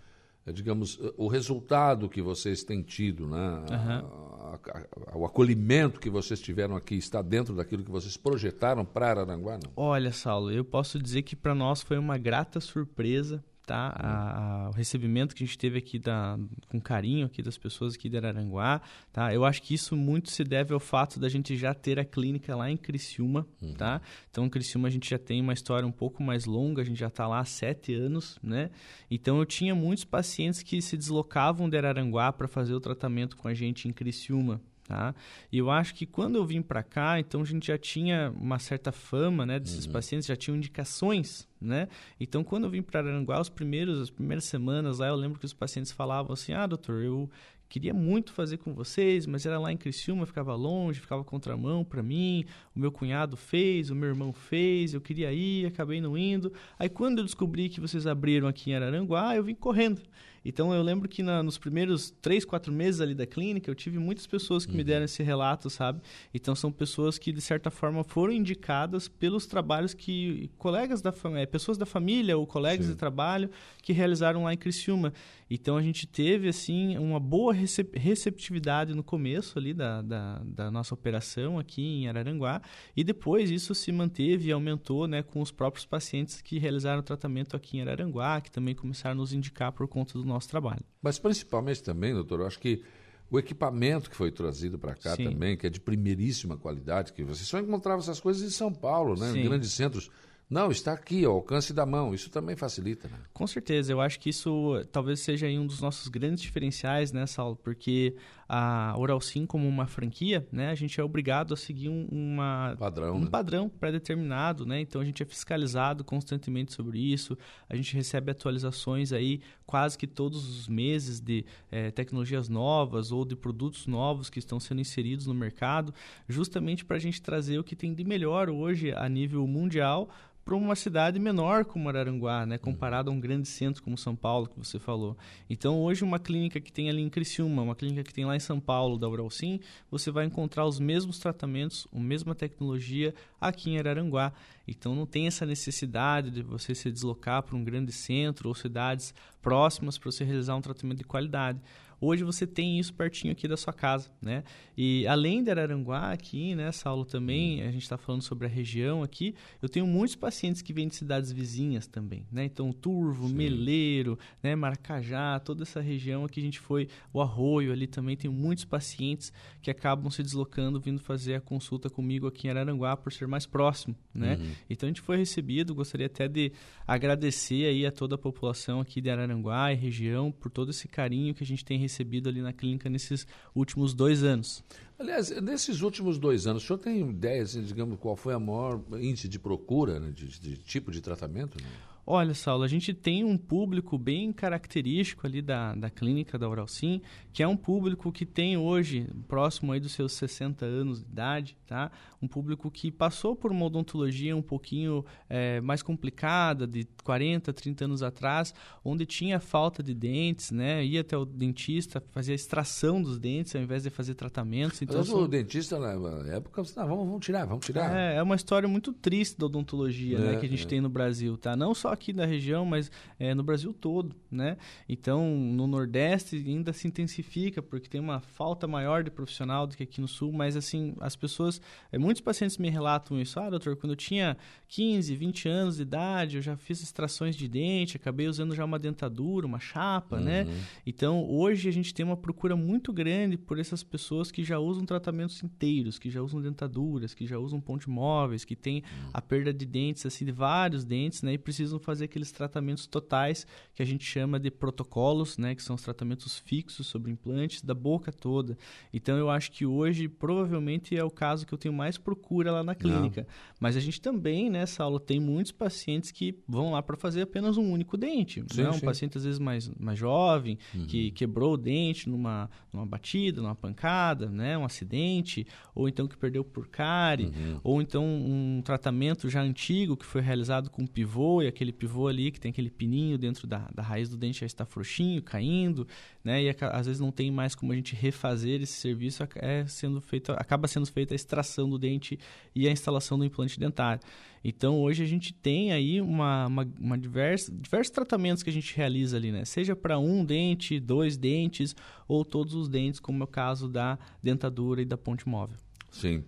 digamos, o resultado que vocês têm tido, né? Uhum. A, a, a, o acolhimento que vocês tiveram aqui está dentro daquilo que vocês projetaram para Aranguá, não? Olha, Saulo, eu posso dizer que para nós foi uma grata surpresa tá? A, a, o recebimento que a gente teve aqui da, com carinho aqui das pessoas aqui de Araranguá, tá? Eu acho que isso muito se deve ao fato da gente já ter a clínica lá em Criciúma, uhum. tá? Então, em Criciúma a gente já tem uma história um pouco mais longa, a gente já está lá há sete anos, né? Então, eu tinha muitos pacientes que se deslocavam de Araranguá para fazer o tratamento com a gente em Criciúma, Tá? E eu acho que quando eu vim para cá, então a gente já tinha uma certa fama, né, desses uhum. pacientes, já tinham indicações, né? Então quando eu vim para Aranguá, os primeiros, as primeiras semanas lá, eu lembro que os pacientes falavam assim: "Ah, doutor, eu queria muito fazer com vocês, mas era lá em Criciúma, ficava longe, ficava contramão para mim. O meu cunhado fez, o meu irmão fez, eu queria ir, acabei não indo. Aí quando eu descobri que vocês abriram aqui em Araranguá, eu vim correndo. Então eu lembro que na, nos primeiros três, quatro meses ali da clínica, eu tive muitas pessoas que uhum. me deram esse relato, sabe? Então são pessoas que de certa forma foram indicadas pelos trabalhos que colegas da família, pessoas da família ou colegas Sim. de trabalho que realizaram lá em Criciúma. Então a gente teve assim uma boa receptividade no começo ali da, da, da, nossa operação aqui em Araranguá e depois isso se manteve e aumentou né, com os próprios pacientes que realizaram o tratamento aqui em Araranguá, que também começaram a nos indicar por conta do nosso nosso trabalho. Mas principalmente também, doutor, eu acho que o equipamento que foi trazido para cá Sim. também, que é de primeiríssima qualidade, que você só encontrava essas coisas em São Paulo, né, em grandes centros não, está aqui, ao alcance da mão. Isso também facilita, né? Com certeza. Eu acho que isso talvez seja um dos nossos grandes diferenciais, né, Saulo? Porque a Oral Sim, como uma franquia, né, a gente é obrigado a seguir um, uma, padrão, um né? padrão pré-determinado, né? Então a gente é fiscalizado constantemente sobre isso. A gente recebe atualizações aí quase que todos os meses de é, tecnologias novas ou de produtos novos que estão sendo inseridos no mercado, justamente para a gente trazer o que tem de melhor hoje a nível mundial para uma cidade menor como Araranguá, né, comparado a um grande centro como São Paulo, que você falou. Então, hoje, uma clínica que tem ali em Criciúma, uma clínica que tem lá em São Paulo, da Uralsim, você vai encontrar os mesmos tratamentos, a mesma tecnologia aqui em Araranguá. Então, não tem essa necessidade de você se deslocar para um grande centro ou cidades próximas para você realizar um tratamento de qualidade. Hoje você tem isso pertinho aqui da sua casa, né? E além de Araranguá aqui, né, Saulo, também, a gente está falando sobre a região aqui, eu tenho muitos pacientes que vêm de cidades vizinhas também, né? Então, Turvo, Sim. Meleiro, né, Maracajá, toda essa região aqui a gente foi, o Arroio ali também, tem muitos pacientes que acabam se deslocando, vindo fazer a consulta comigo aqui em Araranguá por ser mais próximo, né? Uhum. Então, a gente foi recebido, gostaria até de agradecer aí a toda a população aqui de Araranguá e região por todo esse carinho que a gente tem recebido ali na clínica nesses últimos dois anos. Aliás, nesses últimos dois anos, o senhor tem ideia, assim, digamos, qual foi a maior índice de procura né, de, de, tipo de tratamento? Né? Olha, Saulo, a gente tem um público bem característico ali da, da clínica da Oralsim, que é um público que tem hoje, próximo aí dos seus 60 anos de idade, tá? Um público que passou por uma odontologia um pouquinho é, mais complicada, de 40, 30 anos atrás, onde tinha falta de dentes, né? Ia até o dentista, fazia extração dos dentes ao invés de fazer tratamentos. Então, Mas o dentista na época, não, vamos, vamos tirar, vamos tirar. É, é uma história muito triste da odontologia, né, é, né? Que a gente é. tem no Brasil, tá? Não só aqui da região, mas é, no Brasil todo, né? Então, no Nordeste ainda se intensifica, porque tem uma falta maior de profissional do que aqui no Sul, mas assim, as pessoas, é, muitos pacientes me relatam isso, ah, doutor, quando eu tinha 15, 20 anos de idade, eu já fiz extrações de dente, acabei usando já uma dentadura, uma chapa, né? uhum. né? Então, hoje a gente tem uma procura muito grande por essas pessoas que já usam tratamentos inteiros, que já usam dentaduras, que já usam ponte móveis, que tem uhum. a perda de dentes, assim, de vários dentes, né? E precisam fazer aqueles tratamentos totais que a gente chama de protocolos, né, que são os tratamentos fixos sobre implantes da boca toda. Então eu acho que hoje provavelmente é o caso que eu tenho mais procura lá na clínica. Não. Mas a gente também, né, Saulo, tem muitos pacientes que vão lá para fazer apenas um único dente. Sim, né? Um sim. paciente às vezes mais, mais jovem, uhum. que quebrou o dente numa, numa batida, numa pancada, né, um acidente, ou então que perdeu por cárie, uhum. ou então um tratamento já antigo que foi realizado com pivô e aquele pivô ali que tem aquele pininho dentro da, da raiz do dente já está frouxinho, caindo, né? E às vezes não tem mais como a gente refazer esse serviço, é sendo feito, acaba sendo feita a extração do dente e a instalação do implante dentário. Então hoje a gente tem aí uma, uma, uma diversa, diversos tratamentos que a gente realiza ali, né? Seja para um dente, dois dentes ou todos os dentes, como é o caso da dentadura e da ponte móvel. Sim.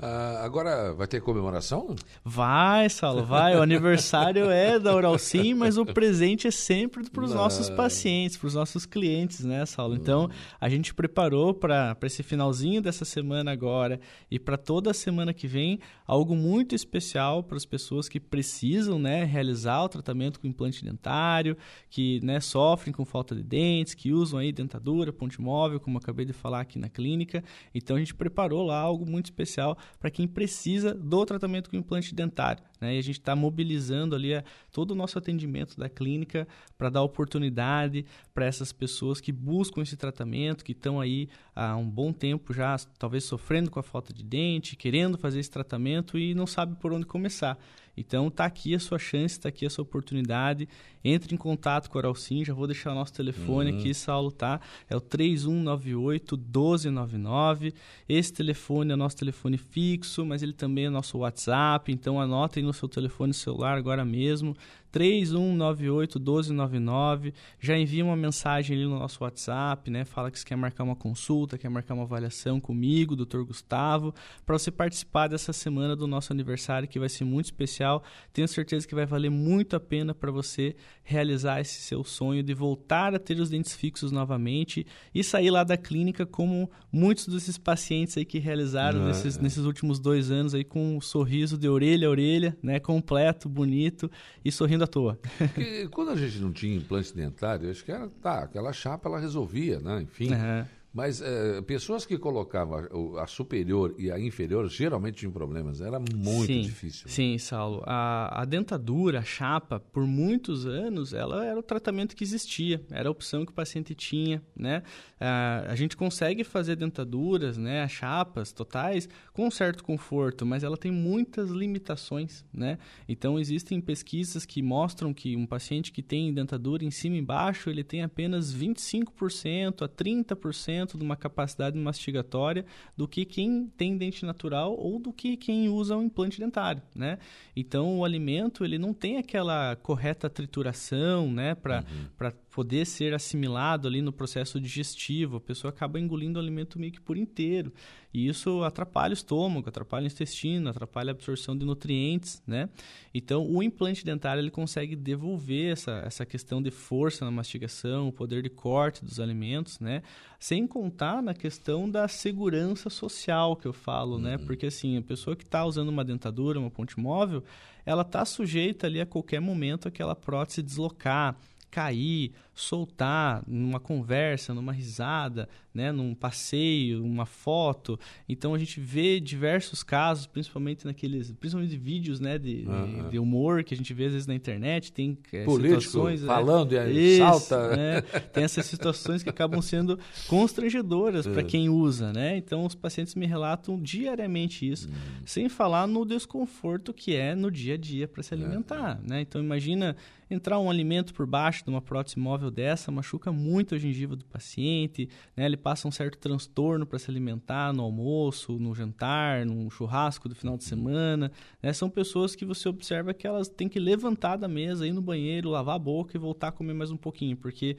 Ah, agora vai ter comemoração? Vai, Saulo, vai. O aniversário é da Oral Sim, mas o presente é sempre para os nossos pacientes, para os nossos clientes, né, Saulo? Então, a gente preparou para esse finalzinho dessa semana agora e para toda a semana que vem algo muito especial para as pessoas que precisam, né, realizar o tratamento com implante dentário, que, né, sofrem com falta de dentes, que usam aí dentadura, ponte móvel, como acabei de falar aqui na clínica. Então, a gente preparou lá algo muito especial para quem precisa do tratamento com implante dentário. Né? E a gente está mobilizando ali a, todo o nosso atendimento da clínica para dar oportunidade para essas pessoas que buscam esse tratamento, que estão aí há um bom tempo já, talvez sofrendo com a falta de dente, querendo fazer esse tratamento e não sabe por onde começar. Então tá aqui a sua chance, está aqui a sua oportunidade. Entre em contato com a Oralcim, já vou deixar o nosso telefone uhum. aqui, Saulo, tá? É o 3198 1299. Esse telefone é o nosso telefone fixo, mas ele também é nosso WhatsApp, então anotem no seu telefone celular agora mesmo. 3198-1299. Já envia uma mensagem ali no nosso WhatsApp, né? Fala que você quer marcar uma consulta, quer marcar uma avaliação comigo, Dr. Gustavo, para você participar dessa semana do nosso aniversário, que vai ser muito especial. Tenho certeza que vai valer muito a pena para você realizar esse seu sonho de voltar a ter os dentes fixos novamente e sair lá da clínica como muitos desses pacientes aí que realizaram é, nesses, é. nesses últimos dois anos aí com um sorriso de orelha a orelha, né? Completo, bonito e sorrindo à toa. Quando a gente não tinha implante dentário, acho que era, tá, aquela chapa ela resolvia, né? Enfim. Uhum. Mas é, pessoas que colocavam a, a, superior e a inferior geralmente tinham problemas. Era muito sim, difícil. Né? Sim, Saulo. A, a, dentadura, a chapa, por muitos anos, ela era o tratamento que existia. Era a opção que o paciente tinha, né? A, a gente consegue fazer dentaduras, né? Chapas totais com um certo conforto, mas ela tem muitas limitações, né? Então, existem pesquisas que mostram que um paciente que tem dentadura em cima e embaixo, ele tem apenas 25% a 30% de uma capacidade mastigatória do que quem tem dente natural ou do que quem usa um implante dentário, né? Então, o alimento, ele não tem aquela correta trituração, né? Para uhum. Poder ser assimilado ali no processo digestivo. A pessoa acaba engolindo o alimento meio que por inteiro. E isso atrapalha o estômago, atrapalha o intestino, atrapalha a absorção de nutrientes, né? Então, o implante dentário ele consegue devolver essa, essa questão de força na mastigação, o poder de corte dos alimentos, né? Sem contar na questão da segurança social que eu falo, né? uhum. né? Porque assim, a pessoa que está usando uma dentadura, uma ponte móvel, ela está sujeita ali a qualquer momento aquela prótese deslocar, cair, soltar numa conversa, numa risada, né, num passeio, uma foto. Então a gente vê diversos casos, principalmente naqueles, principalmente de vídeos, né, de, uhum. de humor que a gente vê às vezes na internet, tem é, Político situações, né, falando é, e isso, salta, né, tem essas situações que acabam sendo constrangedoras para quem usa, né? Então os pacientes me relatam diariamente isso, uhum. sem falar no desconforto que é no dia a dia para se alimentar, né? Então imagina entrar um alimento por baixo de uma prótese móvel dessa machuca muito a gengiva do paciente, né? Ele passa um certo transtorno para se alimentar no almoço, no jantar, no churrasco do final de semana, né? São pessoas que você observa que elas têm que levantar da mesa, ir no banheiro, lavar a boca e voltar a comer mais um pouquinho, porque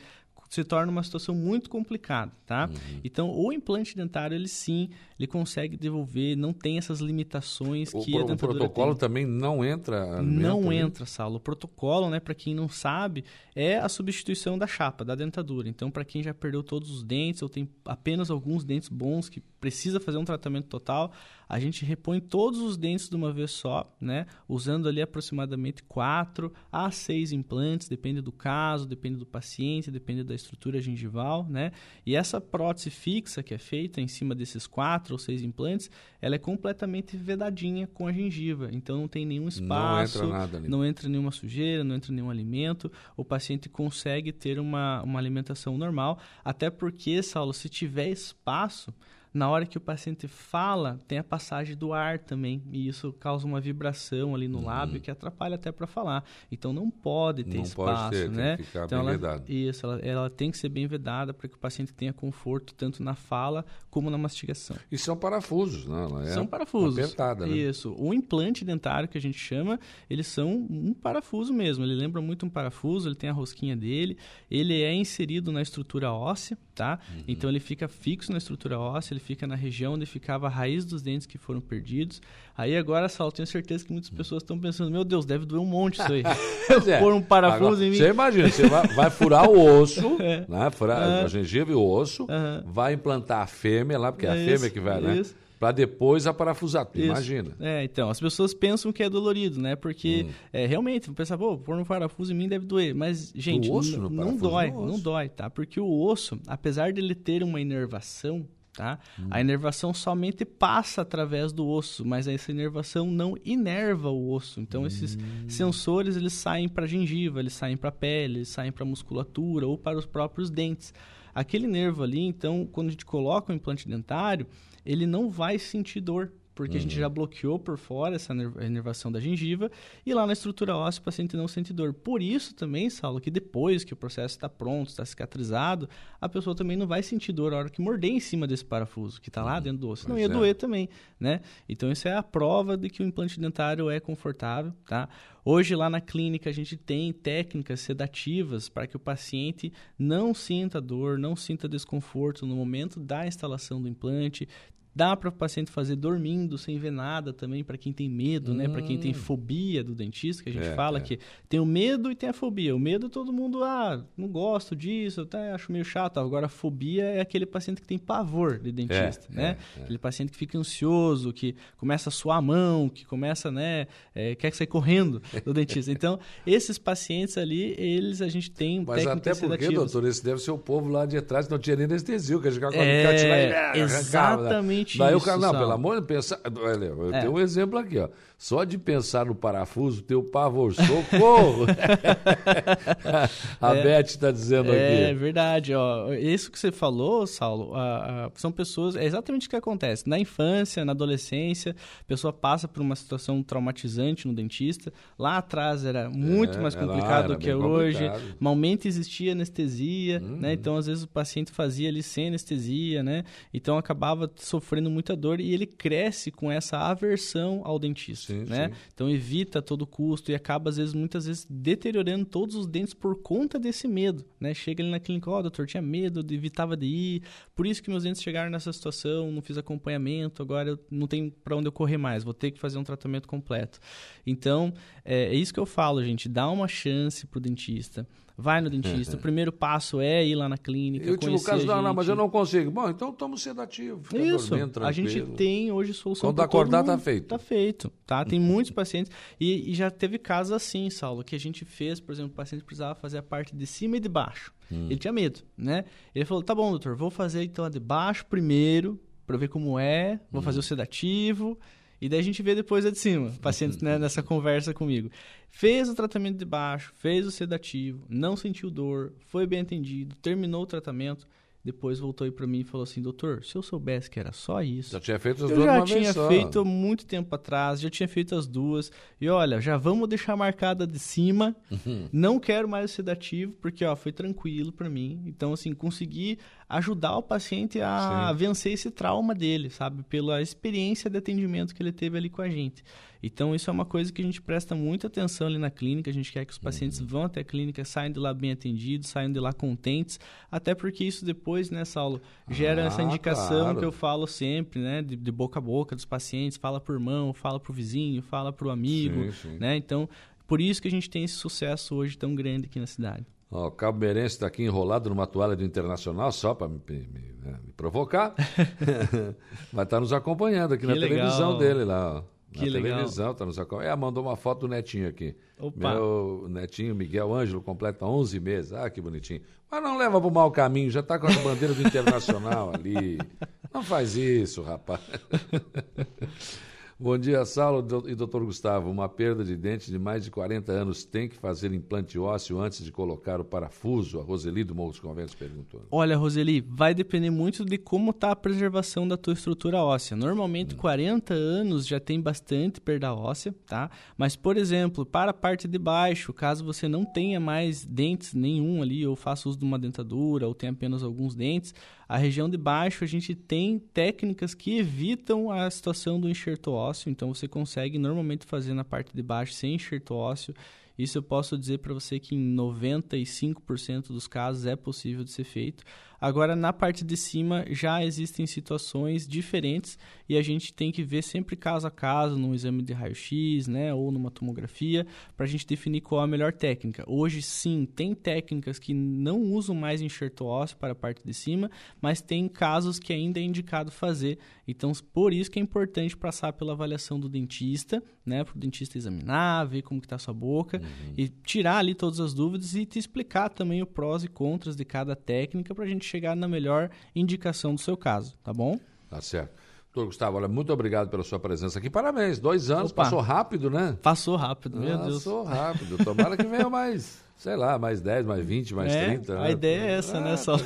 se torna uma situação muito complicada, tá? Uhum. Então, o implante dentário, ele sim, ele consegue devolver, não tem essas limitações o, que a dentadura O protocolo tem. também não entra Não entra, Saulo. O protocolo, né, para quem não sabe, é a substituição da chapa, da dentadura. Então, para quem já perdeu todos os dentes ou tem apenas alguns dentes bons que precisa fazer um tratamento total, a gente repõe todos os dentes de uma vez só, né? Usando ali aproximadamente 4 a 6 implantes, depende do caso, depende do paciente, depende da estrutura gengival, né? E essa prótese fixa que é feita em cima desses 4 ou 6 implantes, ela é completamente vedadinha com a gengiva, então não tem nenhum espaço, não entra nada ali. não entra nenhuma sujeira, não entra nenhum alimento, o paciente consegue ter uma, uma alimentação normal, até porque, Saulo, se tiver espaço, na hora que o paciente fala, tem a passagem do ar também, e isso causa uma vibração ali no uhum. lábio que atrapalha até para falar. Então não pode ter não espaço, pode ter, né? Tem que ficar então bem ela, vedado. Isso, ela, ela, tem que ser bem vedada para que o paciente tenha conforto tanto na fala como na mastigação. E são parafusos, né? Ela é são parafusos. Apertada, né? Isso. O implante dentário que a gente chama, eles são um parafuso mesmo. Ele lembra muito um parafuso, ele tem a rosquinha dele, ele é inserido na estrutura óssea, tá? Uhum. Então ele fica fixo na estrutura óssea, ele fica na região onde ficava a raiz dos dentes que foram perdidos. Aí agora, Saulo, tenho certeza que muitas pessoas estão pensando, meu Deus, deve doer um monte isso aí. [LAUGHS] [LAUGHS] É. Pôr um parafuso Agora, em mim. Você imagina, você vai, vai furar o osso, [LAUGHS] É. né? Furar a gengiva e o osso, Aham. vai implantar a fêmea lá, porque é a Isso, fêmea que vai, né? isso. Pra depois aparafusar. Isso. Imagina. É, então, as pessoas pensam que é dolorido, né? Porque, Hum. é, realmente, vão pensar, pô, pôr um parafuso em mim deve doer. Mas, gente, osso n- no não dói, não dói, tá? Porque o osso, apesar dele ter uma inervação, tá? Hum. A inervação somente passa através do osso, mas essa inervação não inerva o osso. Então, esses Hum. sensores, eles saem para a gengiva, eles saem para a pele, eles saem para a musculatura ou para os próprios dentes. Aquele nervo ali, então, quando a gente coloca o implante dentário, ele não vai sentir dor, porque a gente já bloqueou por fora essa ner- inervação da gengiva e lá na estrutura óssea o paciente não sente dor. Por isso também, Saulo, que depois que o processo está pronto, está cicatrizado, a pessoa também não vai sentir dor a hora que morder em cima desse parafuso que está lá dentro do osso. Não ia é. doer também, né? Então isso é a prova de que o implante dentário é confortável, tá? Hoje lá na clínica a gente tem técnicas sedativas para que o paciente não sinta dor, não sinta desconforto no momento da instalação do implante. Dá para o paciente fazer dormindo, sem ver nada também, para quem tem medo, né? Para quem tem fobia do dentista, que a gente É, fala é. que tem o medo e tem a fobia. O medo todo mundo, ah, não gosto disso, até acho meio chato. Agora a fobia é aquele paciente que tem pavor de dentista, É, né? é, é. Aquele paciente que fica ansioso, que começa a suar a mão, que começa, né, é, quer sair correndo do dentista. Então, esses pacientes ali, eles a gente tem Mas até porque, sedativas. doutor, esse deve ser o povo lá de trás que não tinha nem anestesia, que a gente ficava com a É, arrancava, né? Exatamente Daí o isso, cara, não, pelo amor de pensar. Olha, eu É. tenho um exemplo aqui, ó. Só de pensar no parafuso, teu pavor, socorro! [LAUGHS] a Beth está dizendo É aqui. verdade, ó. Isso que você falou, Saulo, a- a- são pessoas. É exatamente o que acontece. Na infância, na adolescência, a pessoa passa por uma situação traumatizante no dentista. Lá atrás era muito É, mais complicado do que é hoje. complicado. Malmente existia anestesia, Uhum. né? Então, às vezes, o paciente fazia ali sem anestesia, né? Então, acabava sofrendo muita dor e ele cresce com essa aversão ao dentista, Sim, né? sim. Então, evita a todo custo e acaba, às vezes, muitas vezes, deteriorando todos os dentes por conta desse medo, né? Chega ali na clínica, ó, doutor, tinha medo, evitava de ir, por isso que meus dentes chegaram nessa situação, não fiz acompanhamento, agora eu não tenho para onde eu correr mais, vou ter que fazer um tratamento completo. Então, é, é isso que eu falo, gente, dá uma chance pro dentista. Vai no dentista. o primeiro passo é ir lá na clínica. E o último caso, não, não, mas eu não consigo. Bom, então toma sedativo. Isso, a gente tem hoje solução Quando acordar, tá feito. Tá feito, tá? Tem muitos pacientes e, e já teve casos assim, Saulo, que a gente fez, por exemplo, o paciente precisava fazer a parte de cima e de baixo. Hum. Ele tinha medo, né? Ele falou: "Tá bom, doutor, vou fazer então a de baixo primeiro, para ver como é, vou Hum. fazer o sedativo e daí a gente vê depois a de cima, pacientes né, nessa conversa comigo. Fez o tratamento de baixo, fez o sedativo, não sentiu dor, foi bem atendido, terminou o tratamento, depois voltou aí para mim e falou assim: "Doutor, se eu soubesse que era só isso, Já tinha feito as eu duas já uma vez tinha feito há muito tempo atrás, já tinha feito as duas. E olha, já vamos deixar marcada de cima. Uhum. Não quero mais o sedativo, porque ó, foi tranquilo para mim. Então, assim, consegui ajudar o paciente a Sim. vencer esse trauma dele, sabe? Pela experiência de atendimento que ele teve ali com a gente. Então, isso é uma coisa que a gente presta muita atenção ali na clínica. A gente quer que os Uhum. pacientes vão até a clínica, saiam de lá bem atendidos, saiam de lá contentes. Até porque isso depois, né, Saulo, gera Ah, essa indicação claro. que eu falo sempre, né, de, de boca a boca dos pacientes, fala pro irmão, fala pro vizinho, fala pro amigo, Sim, sim. né? Então, por isso que a gente tem esse sucesso hoje tão grande aqui na cidade. Ó, o Cabo Meirense está aqui enrolado numa toalha do Internacional, só para me, me- né, me provocar. [LAUGHS] Vai estar nos acompanhando aqui Que na legal. televisão dele lá. ó. Na Que legal. televisão, tá nos acompanhando. É, mandou uma foto do netinho aqui. Opa. Meu netinho Miguel Ângelo completa 11 meses. Ah, que bonitinho. Mas não leva para o mau caminho, já está com a bandeira do Internacional [LAUGHS] ali. Não faz isso, rapaz. [LAUGHS] Bom dia, Saulo e doutor Gustavo. Uma perda de dente de mais de 40 anos tem que fazer implante ósseo antes de colocar o parafuso? A Roseli do Morros Conventos perguntou. Olha, Roseli, vai depender muito de como está a preservação da tua estrutura óssea. Normalmente, 40 anos já tem bastante perda óssea, tá? Mas, por exemplo, para a parte de baixo, caso você não tenha mais dentes nenhum ali, ou faça uso de uma dentadura, ou tenha apenas alguns dentes, a região de baixo a gente tem técnicas que evitam a situação do enxerto ósseo. Então, você consegue normalmente fazer na parte de baixo sem enxerto ósseo Isso eu posso dizer para você que em 95% dos casos é possível de ser feito. Agora, na parte de cima, já existem situações diferentes e a gente tem que ver sempre caso a caso, num exame de raio-x, né, ou numa tomografia, para a gente definir qual a melhor técnica. Hoje, sim, tem técnicas que não usam mais enxerto ósseo para a parte de cima, mas tem casos que ainda é indicado fazer. Então, por isso que é importante passar pela avaliação do dentista, né, para o dentista examinar, ver como está a sua boca uhum. E tirar ali todas as dúvidas e te explicar também o prós e contras de cada técnica para a gente chegar na melhor indicação do seu caso, tá bom? Tá certo. Doutor Gustavo, olha, muito obrigado pela sua presença aqui. Parabéns, dois anos, Opa. passou rápido, né? Passou rápido, meu passou Deus. Passou rápido. Tomara que venha [LAUGHS] mais sei lá, mais 10, mais 20, mais é, 30. A né? ideia é essa, né, ah, né? Só...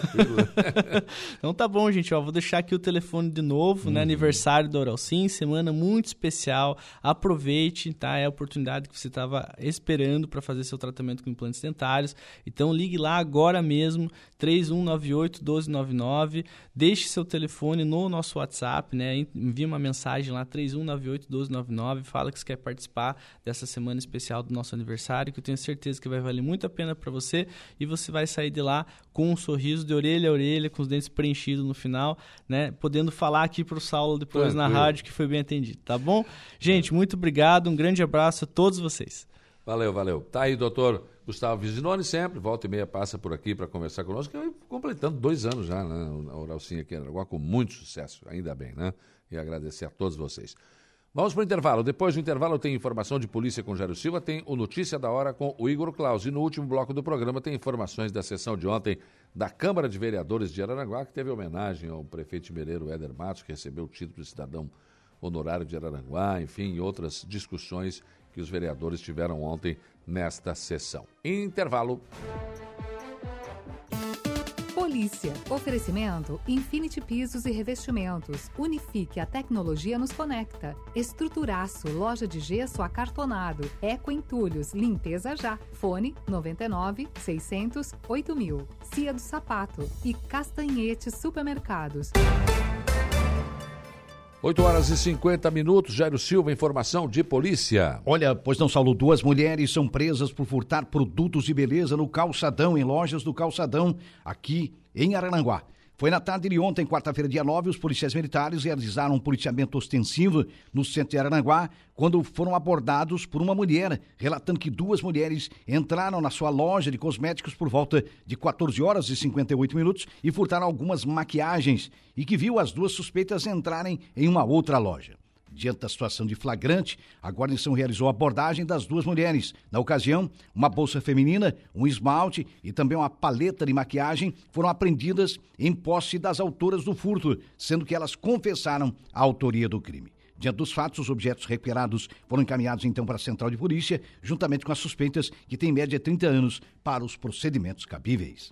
[LAUGHS] então tá bom, gente. Ó, vou deixar aqui o telefone de novo, né? uhum. né? Aniversário do Oral Sim, semana muito especial. Aproveite, tá? É a oportunidade que você estava esperando para fazer seu tratamento com implantes dentários. Então ligue lá agora mesmo, 3198 1299. Deixe seu telefone no nosso WhatsApp, né? Envie uma mensagem lá, 3198 1299. Fala que você quer participar dessa semana especial do nosso aniversário, que eu tenho certeza que vai valer muito muito a pena para você e você vai sair de lá com um sorriso de orelha a orelha, com os dentes preenchidos no final, né? Podendo falar aqui para o Saulo depois Tranquilo. na rádio que foi bem atendido, tá bom? Gente, muito obrigado, um grande abraço a todos vocês. Valeu, valeu. Tá aí, doutor Gustavo Vizinoni, sempre, volta e meia passa por aqui para conversar conosco, completando dois anos já, né? A Oralcinha aqui em Araguá, com muito sucesso, ainda bem, né? E agradecer a todos vocês. Vamos para o intervalo. Depois do intervalo tem informação de polícia com Jairo Silva, tem o Notícia da Hora com o Igor Claus. E no último bloco do programa tem informações da sessão de ontem da Câmara de Vereadores de Araranguá, que teve homenagem ao prefeito mineiro Éder Matos, que recebeu o título de cidadão honorário de Araranguá, enfim, outras discussões que os vereadores tiveram ontem nesta sessão. Intervalo. Polícia. Oferecimento Infinity Pisos e Revestimentos. Unifique a tecnologia nos conecta. Estruturaço, loja de gesso acartonado. Eco Entulhos, limpeza já. Fone 99 600 8000. Cia do Sapato e Castanhete Supermercados. 8 horas e 50 minutos, Jairo Silva, informação de polícia. Olha, pois não, Saulo, duas mulheres são presas por furtar produtos de beleza no calçadão, em lojas do calçadão, aqui em Arananguá. Foi na tarde de ontem, quarta-feira, dia 9, os policiais militares realizaram um policiamento ostensivo no centro de Arananguá, quando foram abordados por uma mulher, relatando que duas mulheres entraram na sua loja de cosméticos por volta de 14 horas e 58 minutos e furtaram algumas maquiagens e que viu as duas suspeitas entrarem em uma outra loja. Diante da situação de flagrante, a guarnição realizou a abordagem das duas mulheres. Na ocasião, uma bolsa feminina, um esmalte e também uma paleta de maquiagem foram apreendidas em posse das autoras do furto, sendo que elas confessaram a autoria do crime. Diante dos fatos, os objetos recuperados foram encaminhados então para a central de polícia, juntamente com as suspeitas, que têm média 30 anos, para os procedimentos cabíveis.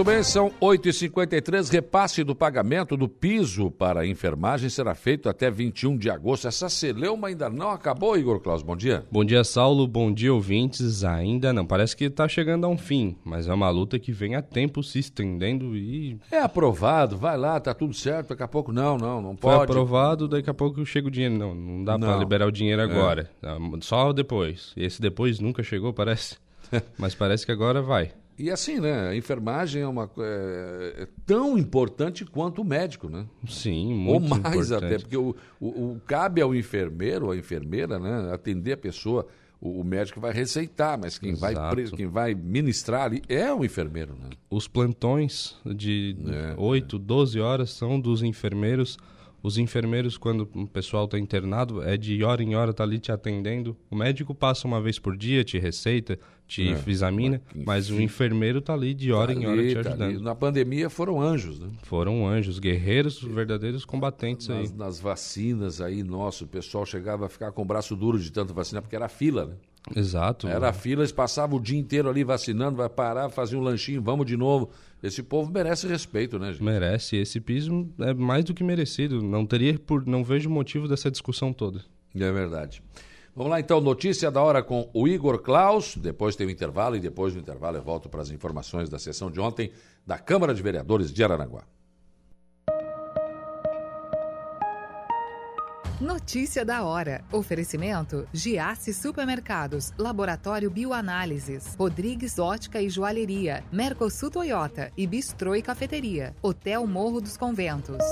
Muito bem, são 8h53. Repasse do pagamento do piso para a enfermagem será feito até 21 de agosto. Essa celeuma ainda não acabou, Igor Claus. Bom dia. Bom dia, Saulo. Bom dia, ouvintes. Ainda não. Parece que está chegando a um fim, mas é uma luta que vem a tempo se estendendo e. É aprovado, vai lá, tá tudo certo. Daqui a pouco não, não, não pode. Foi aprovado, daqui a pouco chega o dinheiro. Não, não dá para liberar o dinheiro é. agora. É. Só depois. Esse depois nunca chegou, parece. [LAUGHS] mas parece que agora vai. E assim, né? A enfermagem é, uma, é, é tão importante quanto o médico, né? Sim, muito Ou mais importante. até, porque o, o, o, cabe ao enfermeiro, à enfermeira, né? Atender a pessoa. O, o médico vai receitar, mas quem vai, quem vai ministrar ali é o enfermeiro, né? Os plantões de é, 8, 12 horas são dos enfermeiros os enfermeiros, quando o pessoal está internado, é de hora em hora tá ali te atendendo. O médico passa uma vez por dia, te receita, te é, examina, mas o enfermeiro está ali de hora tá em hora te tá ajudando. Tá Na pandemia foram anjos, né? Foram anjos, guerreiros, verdadeiros combatentes nas, aí. Nas vacinas aí, nosso, o pessoal chegava a ficar com o braço duro de tanto vacinar, porque era fila, né? Exato. Era fila, eles passavam o dia inteiro ali vacinando, vai parar, fazia um lanchinho, vamos de novo. Esse povo merece respeito, né, gente? Merece. Esse piso é mais do que merecido. Não teria por, não vejo motivo dessa discussão toda. É verdade. Vamos lá então, notícia da hora com o Igor Klaus. Depois tem o intervalo e depois do intervalo eu volto para as informações da sessão de ontem da Câmara de Vereadores de Araranguá. Notícia da hora. Oferecimento: Giasse Supermercados, Laboratório Bioanálises, Rodrigues Ótica e Joalheria, Mercosul Toyota e Bistrô e Cafeteria, Hotel Morro dos Conventos.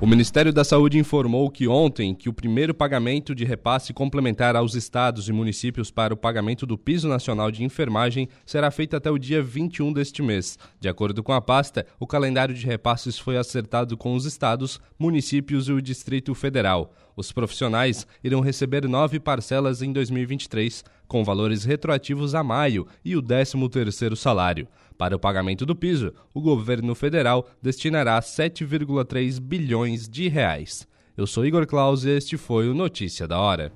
O Ministério da Saúde informou que ontem que o primeiro pagamento de repasse complementar aos estados e municípios para o pagamento do piso nacional de enfermagem será feito até o dia 21 deste mês. De acordo com a pasta, o calendário de repasses foi acertado com os estados, municípios e o Distrito Federal. Os profissionais irão receber nove parcelas em 2023, com valores retroativos a maio e o 13º salário. Para o pagamento do piso, o governo federal destinará 7,3 bilhões de reais. Eu sou Igor Claus e este foi o Notícia da Hora.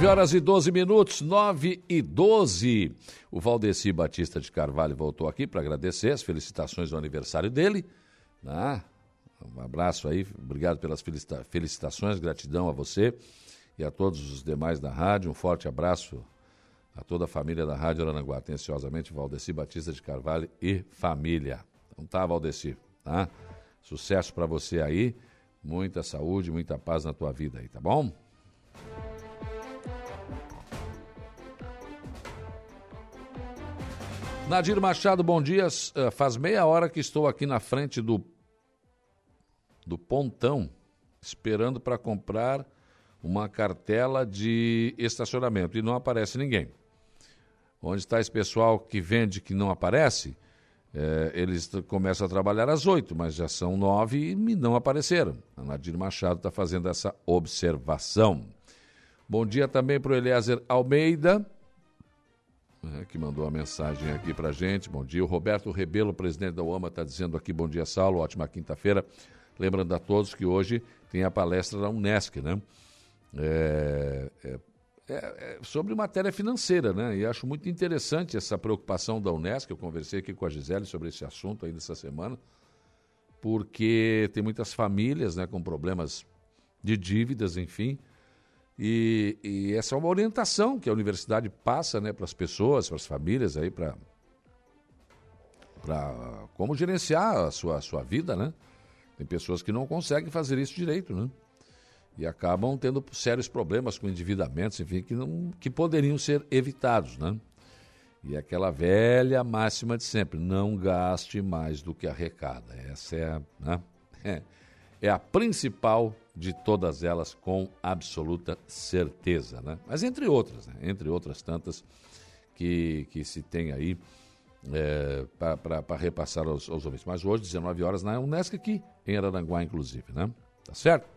Nove horas e 12 minutos, 9 e 12. O Valdeci Batista de Carvalho voltou aqui para agradecer as felicitações do aniversário dele. Né? Um abraço aí, obrigado pelas felicitações, gratidão a você e a todos os demais da rádio. Um forte abraço a toda a família da Rádio Arananguá. Atenciosamente, Valdeci Batista de Carvalho e família. Então tá, Valdeci, tá? Sucesso para você aí, muita saúde, muita paz na tua vida aí, tá bom? Nadir Machado, bom dia. Uh, faz meia hora que estou aqui na frente do, do pontão, esperando para comprar uma cartela de estacionamento e não aparece ninguém. Onde está esse pessoal que vende que não aparece? É, eles começam a trabalhar às oito, mas já são nove e não apareceram. A Nadir Machado está fazendo essa observação. Bom dia também para o Eliezer Almeida né, que mandou uma mensagem aqui para gente. Bom dia. O Roberto Rebelo, presidente da UAMA, está dizendo aqui: bom dia, Saulo. Ótima quinta-feira. Lembrando a todos que hoje tem a palestra da Unesc, né? É, é, é, é, sobre matéria financeira, né? E acho muito interessante essa preocupação da Unesc. Eu conversei aqui com a Gisele sobre esse assunto ainda essa semana, porque tem muitas famílias né, com problemas de dívidas, enfim, e, e, essa é uma orientação que a universidade passa né, para as pessoas, para as famílias aí, para como gerenciar a sua, a sua vida, né? Tem pessoas que não conseguem fazer isso direito, né? E acabam tendo sérios problemas com endividamentos, enfim, que, não, que poderiam ser evitados, né? E aquela velha máxima de sempre, não gaste mais do que arrecada. Essa é né? é, [LAUGHS] é a principal de todas elas com absoluta certeza, né? Mas entre outras, né? entre outras tantas que, que se tem aí é, para repassar aos, aos ouvintes. Mas hoje, 19 horas, na Unesco aqui, em Araranguá, inclusive, né? Tá certo?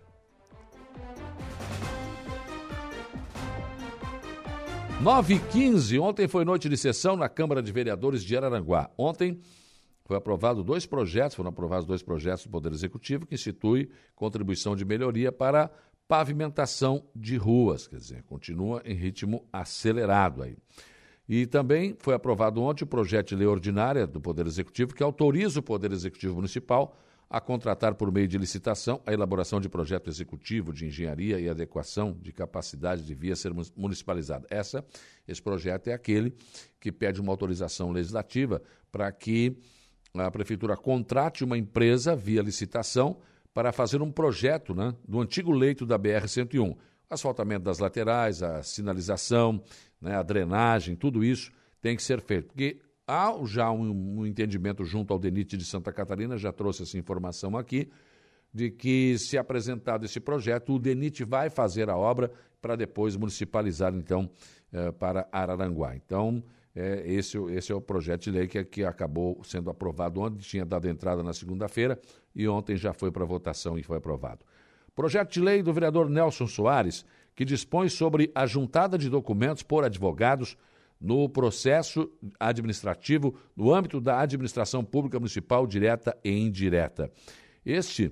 Nove e quinze, ontem foi noite de sessão na Câmara de Vereadores de Araranguá. Ontem foi aprovado dois projetos, foram aprovados dois projetos do Poder Executivo que institui contribuição de melhoria para pavimentação de ruas, quer dizer, continua em ritmo acelerado aí. E também foi aprovado ontem o projeto de lei ordinária do Poder Executivo que autoriza o Poder Executivo Municipal a contratar por meio de licitação a elaboração de projeto executivo de engenharia e adequação de capacidade de via ser municipalizada. Essa, esse projeto é aquele que pede uma autorização legislativa para que a prefeitura contrate uma empresa via licitação para fazer um projeto né, do antigo leito da BR-101. Asfaltamento das laterais, a sinalização, né, a drenagem, tudo isso tem que ser feito. Porque há já um, um entendimento junto ao DENIT de Santa Catarina, já trouxe essa informação aqui, de que, se apresentado esse projeto, o DENIT vai fazer a obra para depois municipalizar, então, eh, para Araranguá. Então, é, esse, esse é o projeto de lei que, que acabou sendo aprovado ontem, tinha dado entrada na segunda-feira e ontem já foi para votação e foi aprovado. Projeto de lei do vereador Nelson Soares, que dispõe sobre a juntada de documentos por advogados no processo administrativo no âmbito da administração pública municipal direta e indireta. Este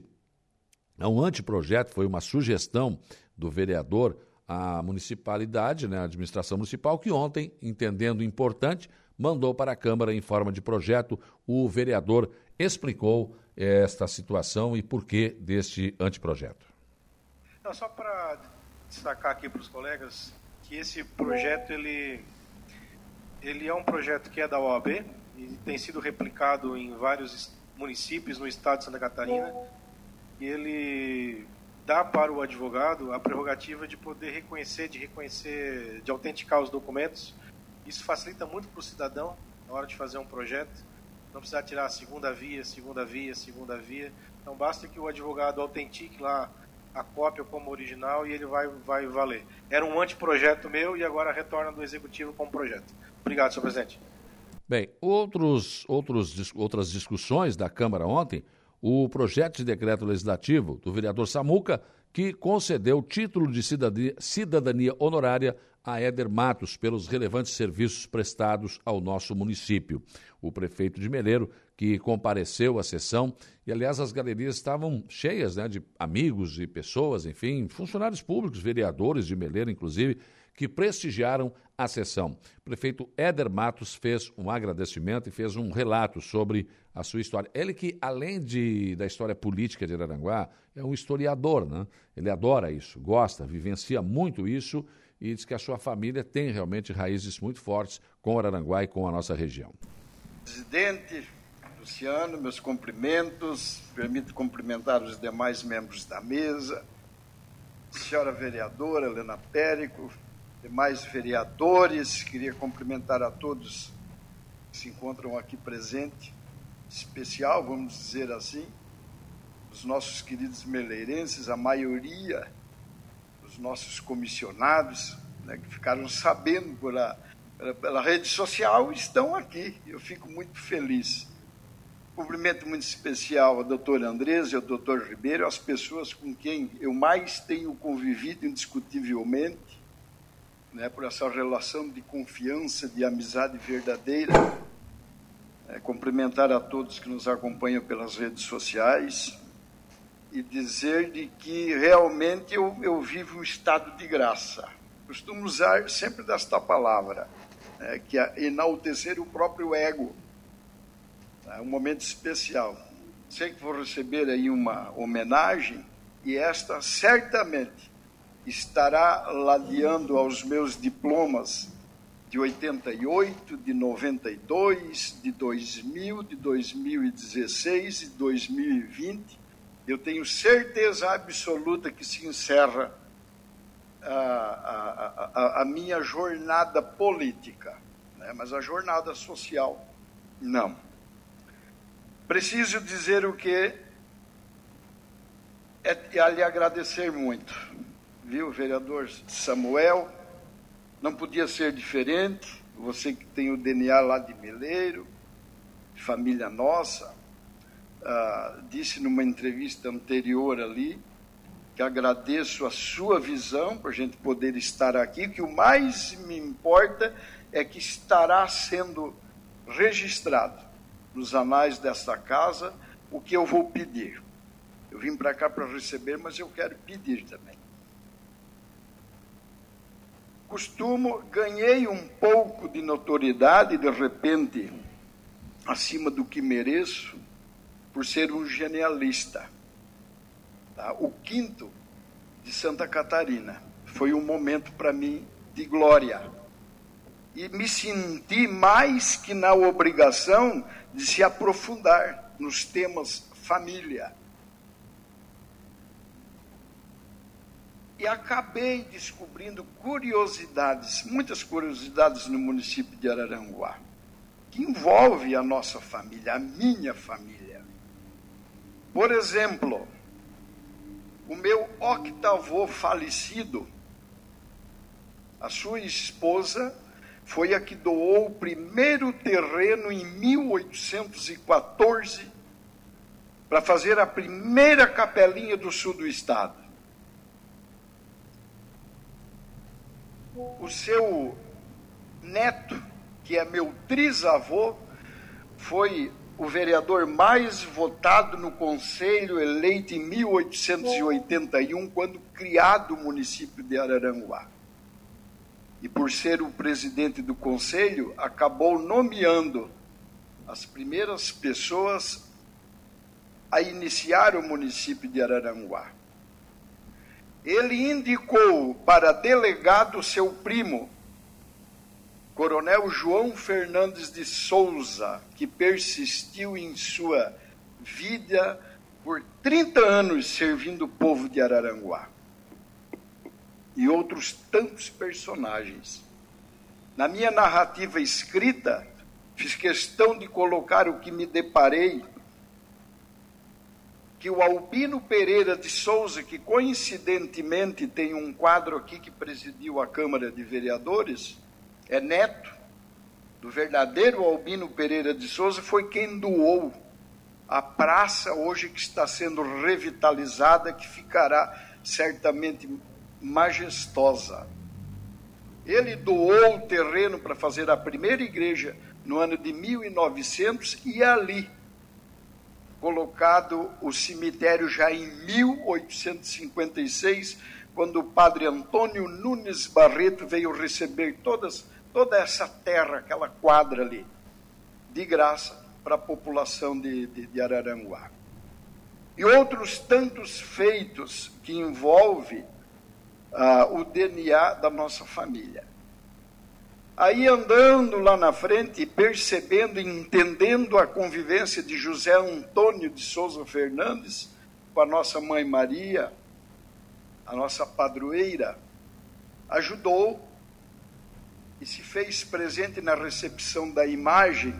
É um anteprojeto, foi uma sugestão do vereador à municipalidade, né, à administração municipal, que ontem, entendendo importante, mandou para a Câmara em forma de projeto. O vereador explicou esta situação e porquê deste anteprojeto. Não, só para destacar aqui para os colegas que esse projeto ele, ele é um projeto que é da OAB e tem sido replicado em vários municípios no estado de Santa Catarina. E ele dá para o advogado a prerrogativa de poder reconhecer, de reconhecer, de autenticar os documentos. Isso facilita muito para o cidadão na hora de fazer um projeto. Não precisar tirar a segunda via, segunda via, segunda via. Então basta que o advogado autentique lá a cópia como original e ele vai, vai valer. Era um anteprojeto meu e agora retorna do executivo como projeto. Obrigado, senhor presidente. Bem, outros, outros, outras discussões da Câmara ontem, o projeto de decreto legislativo do vereador Samuca, que concedeu título de cidadania, honorária a Éder Matos pelos relevantes serviços prestados ao nosso município. O prefeito de Meleiro, que compareceu à sessão, e aliás as galerias estavam cheias né, de amigos e pessoas, enfim, funcionários públicos, vereadores de Meleiro, inclusive, que prestigiaram a sessão. O prefeito Éder Matos fez um agradecimento e fez um relato sobre a sua história. Ele que, além de, da história política de Araranguá, é um historiador, né? Ele adora isso, gosta, vivencia muito isso e diz que a sua família tem realmente raízes muito fortes com Araranguá e com a nossa região. Presidente Luciano, meus cumprimentos. Permito cumprimentar os demais membros da mesa. Senhora vereadora Helena Périco, demais vereadores, queria cumprimentar a todos que se encontram aqui presentes, especial, vamos dizer assim, os nossos queridos meleirenses, a maioria dos nossos comissionados, né, que ficaram sabendo pela, pela, pela rede social, estão aqui. Eu fico muito feliz. Cumprimento muito especial ao doutor Andrés e ao doutor Ribeiro, as pessoas com quem eu mais tenho convivido indiscutivelmente, né, por essa relação de confiança, de amizade verdadeira. É, cumprimentar a todos que nos acompanham pelas redes sociais e dizer de que realmente eu, eu vivo um estado de graça. Costumo usar sempre desta palavra, né, que é enaltecer o próprio ego. É um momento especial. Sei que vou receber aí uma homenagem e esta certamente estará ladeando aos meus diplomas de 88, de 92, de 2000, de 2016 e 2020. Eu tenho certeza absoluta que se encerra a, a, a, a minha jornada política, né? mas a jornada social, não. Preciso dizer o que é, é lhe agradecer muito viu, vereador Samuel? Não podia ser diferente. Você que tem o DNA lá de Meleiro, família nossa, ah, disse numa entrevista anterior ali que agradeço a sua visão para a gente poder estar aqui. Que o mais me importa é que estará sendo registrado nos anais desta casa o que eu vou pedir. Eu vim para cá para receber, mas eu quero pedir também costumo, ganhei um pouco de notoriedade, de repente, acima do que mereço, por ser um genialista. Tá? O quinto de Santa Catarina foi um momento para mim de glória. E me senti mais que na obrigação de se aprofundar nos temas família, e acabei descobrindo curiosidades, muitas curiosidades no município de Araranguá, que envolve a nossa família, a minha família. Por exemplo, o meu octavô falecido, a sua esposa foi a que doou o primeiro terreno em 1814 para fazer a primeira capelinha do sul do estado. O seu neto, que é meu trisavô, foi o vereador mais votado no Conselho, eleito em 1881, quando criado o município de Araranguá. E por ser o presidente do Conselho, acabou nomeando as primeiras pessoas a iniciar o município de Araranguá. Ele indicou para delegado seu primo, Coronel João Fernandes de Souza, que persistiu em sua vida por 30 anos servindo o povo de Araranguá. E outros tantos personagens. Na minha narrativa escrita, fiz questão de colocar o que me deparei que o Albino Pereira de Souza, que coincidentemente tem um quadro aqui que presidiu a Câmara de Vereadores, é neto do verdadeiro Albino Pereira de Souza, foi quem doou a praça hoje que está sendo revitalizada, que ficará certamente majestosa. Ele doou o terreno para fazer a primeira igreja no ano de 1900 e ali colocado o cemitério já em 1856, quando o padre Antônio Nunes Barreto veio receber todas toda essa terra, aquela quadra ali, de graça para a população de, de, de Araranguá. E outros tantos feitos que envolvem ah, o DNA da nossa família. Aí andando lá na frente, percebendo entendendo a convivência de José Antônio de Souza Fernandes com a nossa mãe Maria, a nossa padroeira, ajudou e se fez presente na recepção da imagem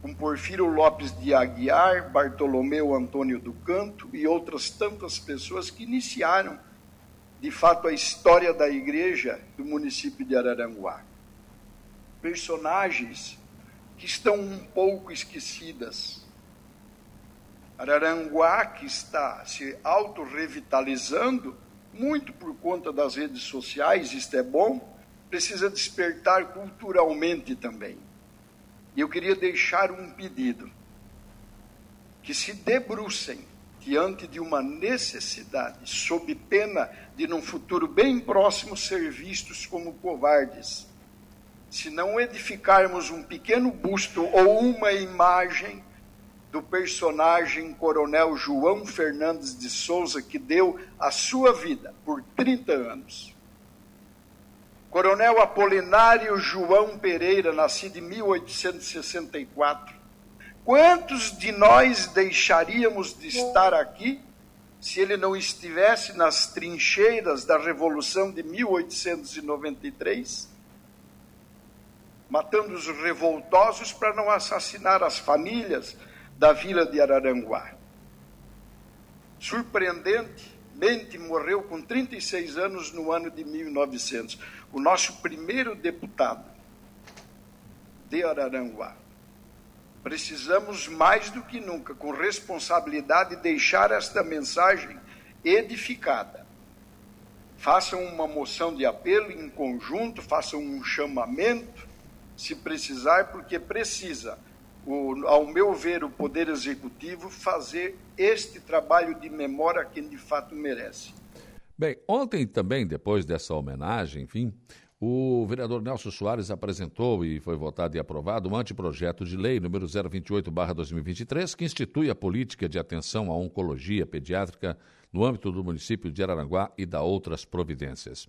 com Porfírio Lopes de Aguiar, Bartolomeu Antônio do Canto e outras tantas pessoas que iniciaram, de fato, a história da igreja do município de Araranguá. Personagens que estão um pouco esquecidas. Araranguá, que está se autorrevitalizando, muito por conta das redes sociais, isto é bom, precisa despertar culturalmente também. E eu queria deixar um pedido: que se debrucem diante de uma necessidade, sob pena de, num futuro bem próximo, ser vistos como covardes. Se não edificarmos um pequeno busto ou uma imagem do personagem Coronel João Fernandes de Souza, que deu a sua vida por 30 anos Coronel Apolinário João Pereira, nascido em 1864. Quantos de nós deixaríamos de estar aqui se ele não estivesse nas trincheiras da Revolução de 1893? Matando os revoltosos para não assassinar as famílias da vila de Araranguá. Surpreendente Mente morreu com 36 anos no ano de 1900. O nosso primeiro deputado de Araranguá. Precisamos mais do que nunca, com responsabilidade, deixar esta mensagem edificada. Façam uma moção de apelo em conjunto, façam um chamamento, se precisar, porque precisa o, ao meu ver, o Poder Executivo fazer este trabalho de memória a quem de fato merece. Bem, ontem também, depois dessa homenagem, enfim, o vereador Nelson Soares apresentou e foi votado e aprovado um anteprojeto de lei número 028/2023 que institui a política de atenção à oncologia pediátrica no âmbito do município de Araranguá e da outras providências.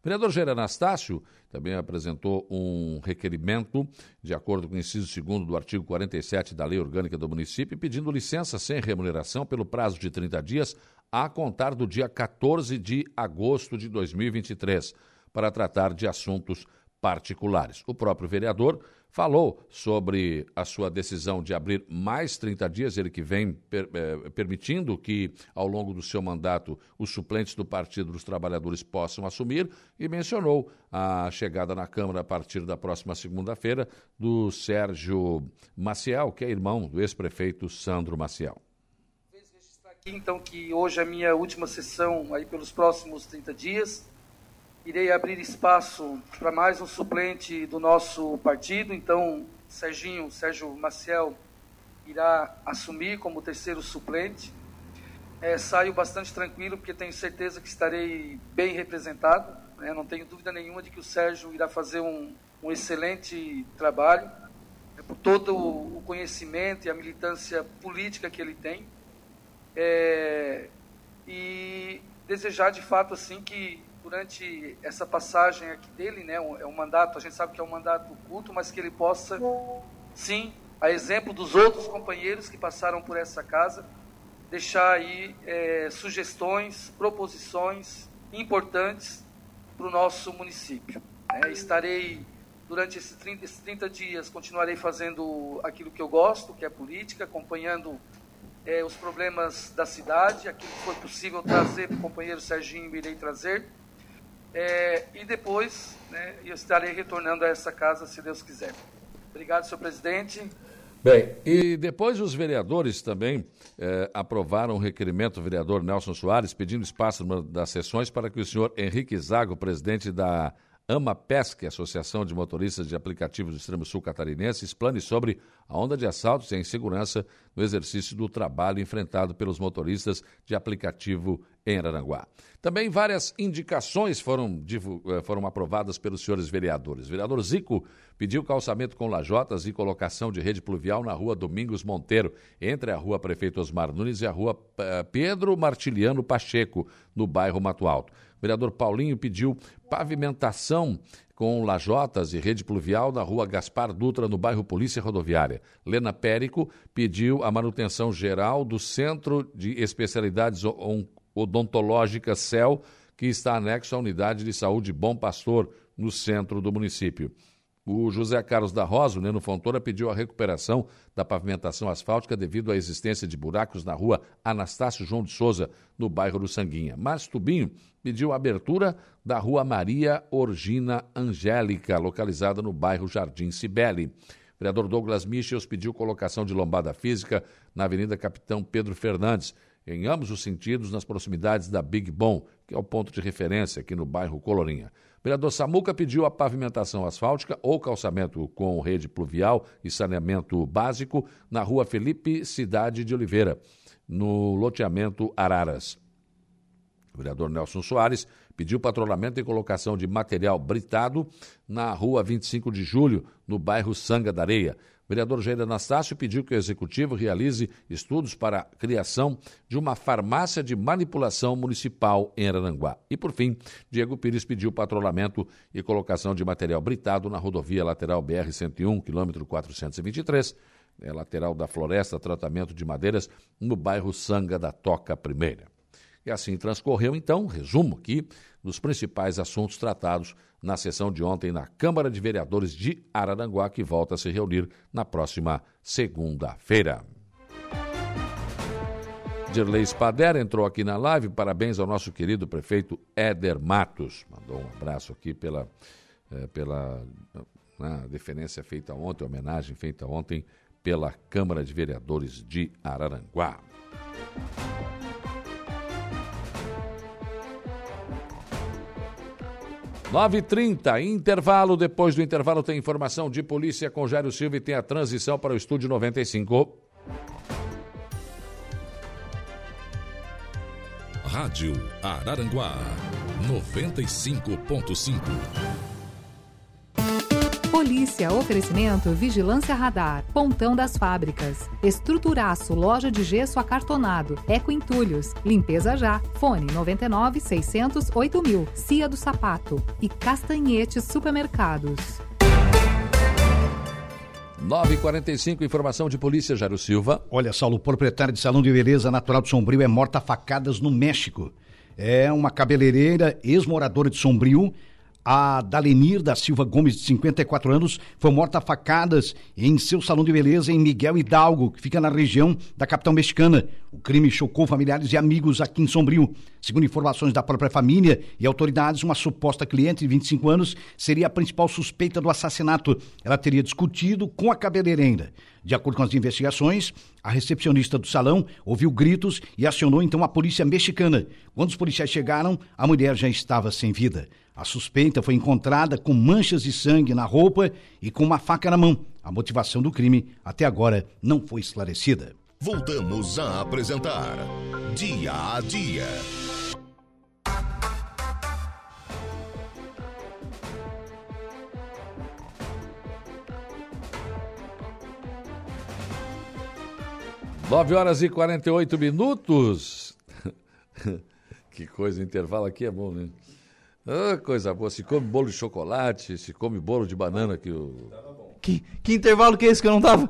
O vereador Jair Anastácio também apresentou um requerimento, de acordo com o inciso 2 do artigo 47 da Lei Orgânica do Município, pedindo licença sem remuneração pelo prazo de 30 dias a contar do dia 14 de agosto de 2023, para tratar de assuntos particulares. O próprio vereador falou sobre a sua decisão de abrir mais 30 dias, ele que vem per, eh, permitindo que, ao longo do seu mandato, os suplentes do Partido dos Trabalhadores possam assumir e mencionou a chegada na Câmara a partir da próxima segunda-feira do Sérgio Maciel, que é irmão do ex-prefeito Sandro Maciel. Então, que hoje é a minha última sessão aí pelos próximos 30 dias irei abrir espaço para mais um suplente do nosso partido. Então, Serginho, Sérgio Maciel, irá assumir como terceiro suplente. É, saio bastante tranquilo, porque tenho certeza que estarei bem representado. Né? Não tenho dúvida nenhuma de que o Sérgio irá fazer um, um excelente trabalho, é, por todo o conhecimento e a militância política que ele tem. É, e desejar de fato assim que durante essa passagem aqui dele, né, é um mandato, a gente sabe que é um mandato culto, mas que ele possa, sim, a exemplo dos outros companheiros que passaram por essa casa, deixar aí é, sugestões, proposições importantes para o nosso município. É, estarei durante esses 30, esses 30 dias, continuarei fazendo aquilo que eu gosto, que é política, acompanhando é, os problemas da cidade, aquilo que foi possível trazer para o companheiro Serginho, irei trazer. É, e depois né, eu estarei retornando a essa casa, se Deus quiser. Obrigado, senhor presidente. Bem, e depois os vereadores também eh, aprovaram o requerimento do vereador Nelson Soares, pedindo espaço das sessões para que o senhor Henrique Zago, presidente da AMAPESC, Associação de Motoristas de Aplicativos do Extremo Sul Catarinense, explane sobre a onda de assaltos e a insegurança no exercício do trabalho enfrentado pelos motoristas de aplicativo em Araranguá. Também várias indicações foram, eh, foram aprovadas pelos senhores vereadores. O vereador Zico pediu calçamento com lajotas e colocação de rede pluvial na rua Domingos Monteiro, entre a rua Prefeito Osmar Nunes e a rua eh, Pedro Martiliano Pacheco, no bairro Mato Alto. O vereador Paulinho pediu pavimentação com lajotas e rede pluvial na rua Gaspar Dutra, no bairro Polícia Rodoviária. Lena Périco pediu a manutenção geral do Centro de Especialidades Odontológicas CEL, que está anexo à Unidade de Saúde Bom Pastor, no centro do município. O José Carlos da Rosa, o Neno Fontoura, pediu a recuperação da pavimentação asfáltica devido à existência de buracos na rua Anastácio João de Souza, no bairro do Sanguinha. Márcio Tubinho pediu a abertura da rua Maria Orgina Angélica, localizada no bairro Jardim Cibele. O vereador Douglas Michels pediu colocação de lombada física na Avenida Capitão Pedro Fernandes, em ambos os sentidos, nas proximidades da Big Bom, que é o ponto de referência aqui no bairro Colorinha. O vereador Samuca pediu a pavimentação asfáltica ou calçamento com rede pluvial e saneamento básico na rua Felipe Cidade de Oliveira, no loteamento Araras. O vereador Nelson Soares pediu patrulhamento e colocação de material britado na rua 25 de julho, no bairro Sanga da Areia. Vereador Jair Anastácio pediu que o executivo realize estudos para a criação de uma farmácia de manipulação municipal em Arananguá. E, por fim, Diego Pires pediu patrulhamento e colocação de material britado na rodovia lateral BR-101, quilômetro 423, é, lateral da Floresta, tratamento de madeiras, no bairro Sanga da Toca Primeira. E assim transcorreu, então, resumo aqui dos principais assuntos tratados na sessão de ontem na Câmara de Vereadores de Araranguá, que volta a se reunir na próxima segunda-feira. Dirley Spader entrou aqui na live. Parabéns ao nosso querido prefeito Éder Matos. Mandou um abraço aqui pela, é, pela né, deferência feita ontem, homenagem feita ontem pela Câmara de Vereadores de Araranguá. 9h30, intervalo. Depois do intervalo tem informação de polícia com Jairo Silva e tem a transição para o estúdio 95. Rádio Araranguá 95.5 Polícia, oferecimento Vigilância Radar, Pontão das Fábricas, Estruturaço, Loja de Gesso Acartonado, Eco Entulhos, Limpeza Já, Fone 99 600 8000, Cia do Sapato e Castanhetes Supermercados. 9h45, informação de polícia, Jairo Silva. Olha, Saulo, proprietário de salão de beleza natural de Sombrio é morta a facadas no México. É uma cabeleireira, ex-moradora de Sombrio, a Dalenir da Silva Gomes, de 54 anos, foi morta a facadas em seu salão de beleza em Miguel Hidalgo, que fica na região da capital mexicana. O crime chocou familiares e amigos aqui em Sombrio. Segundo informações da própria família e autoridades, uma suposta cliente de 25 anos seria a principal suspeita do assassinato. Ela teria discutido com a cabeleireira. De acordo com as investigações, a recepcionista do salão ouviu gritos e acionou então a polícia mexicana. Quando os policiais chegaram, a mulher já estava sem vida. A suspeita foi encontrada com manchas de sangue na roupa e com uma faca na mão. A motivação do crime até agora não foi esclarecida. Voltamos a apresentar Dia a Dia. Nove horas e 48 minutos. [LAUGHS] que coisa, o intervalo aqui é bom, né? Ah, coisa boa. Se come bolo de chocolate, se come bolo de banana que o. Que, que intervalo que é esse que eu não tava?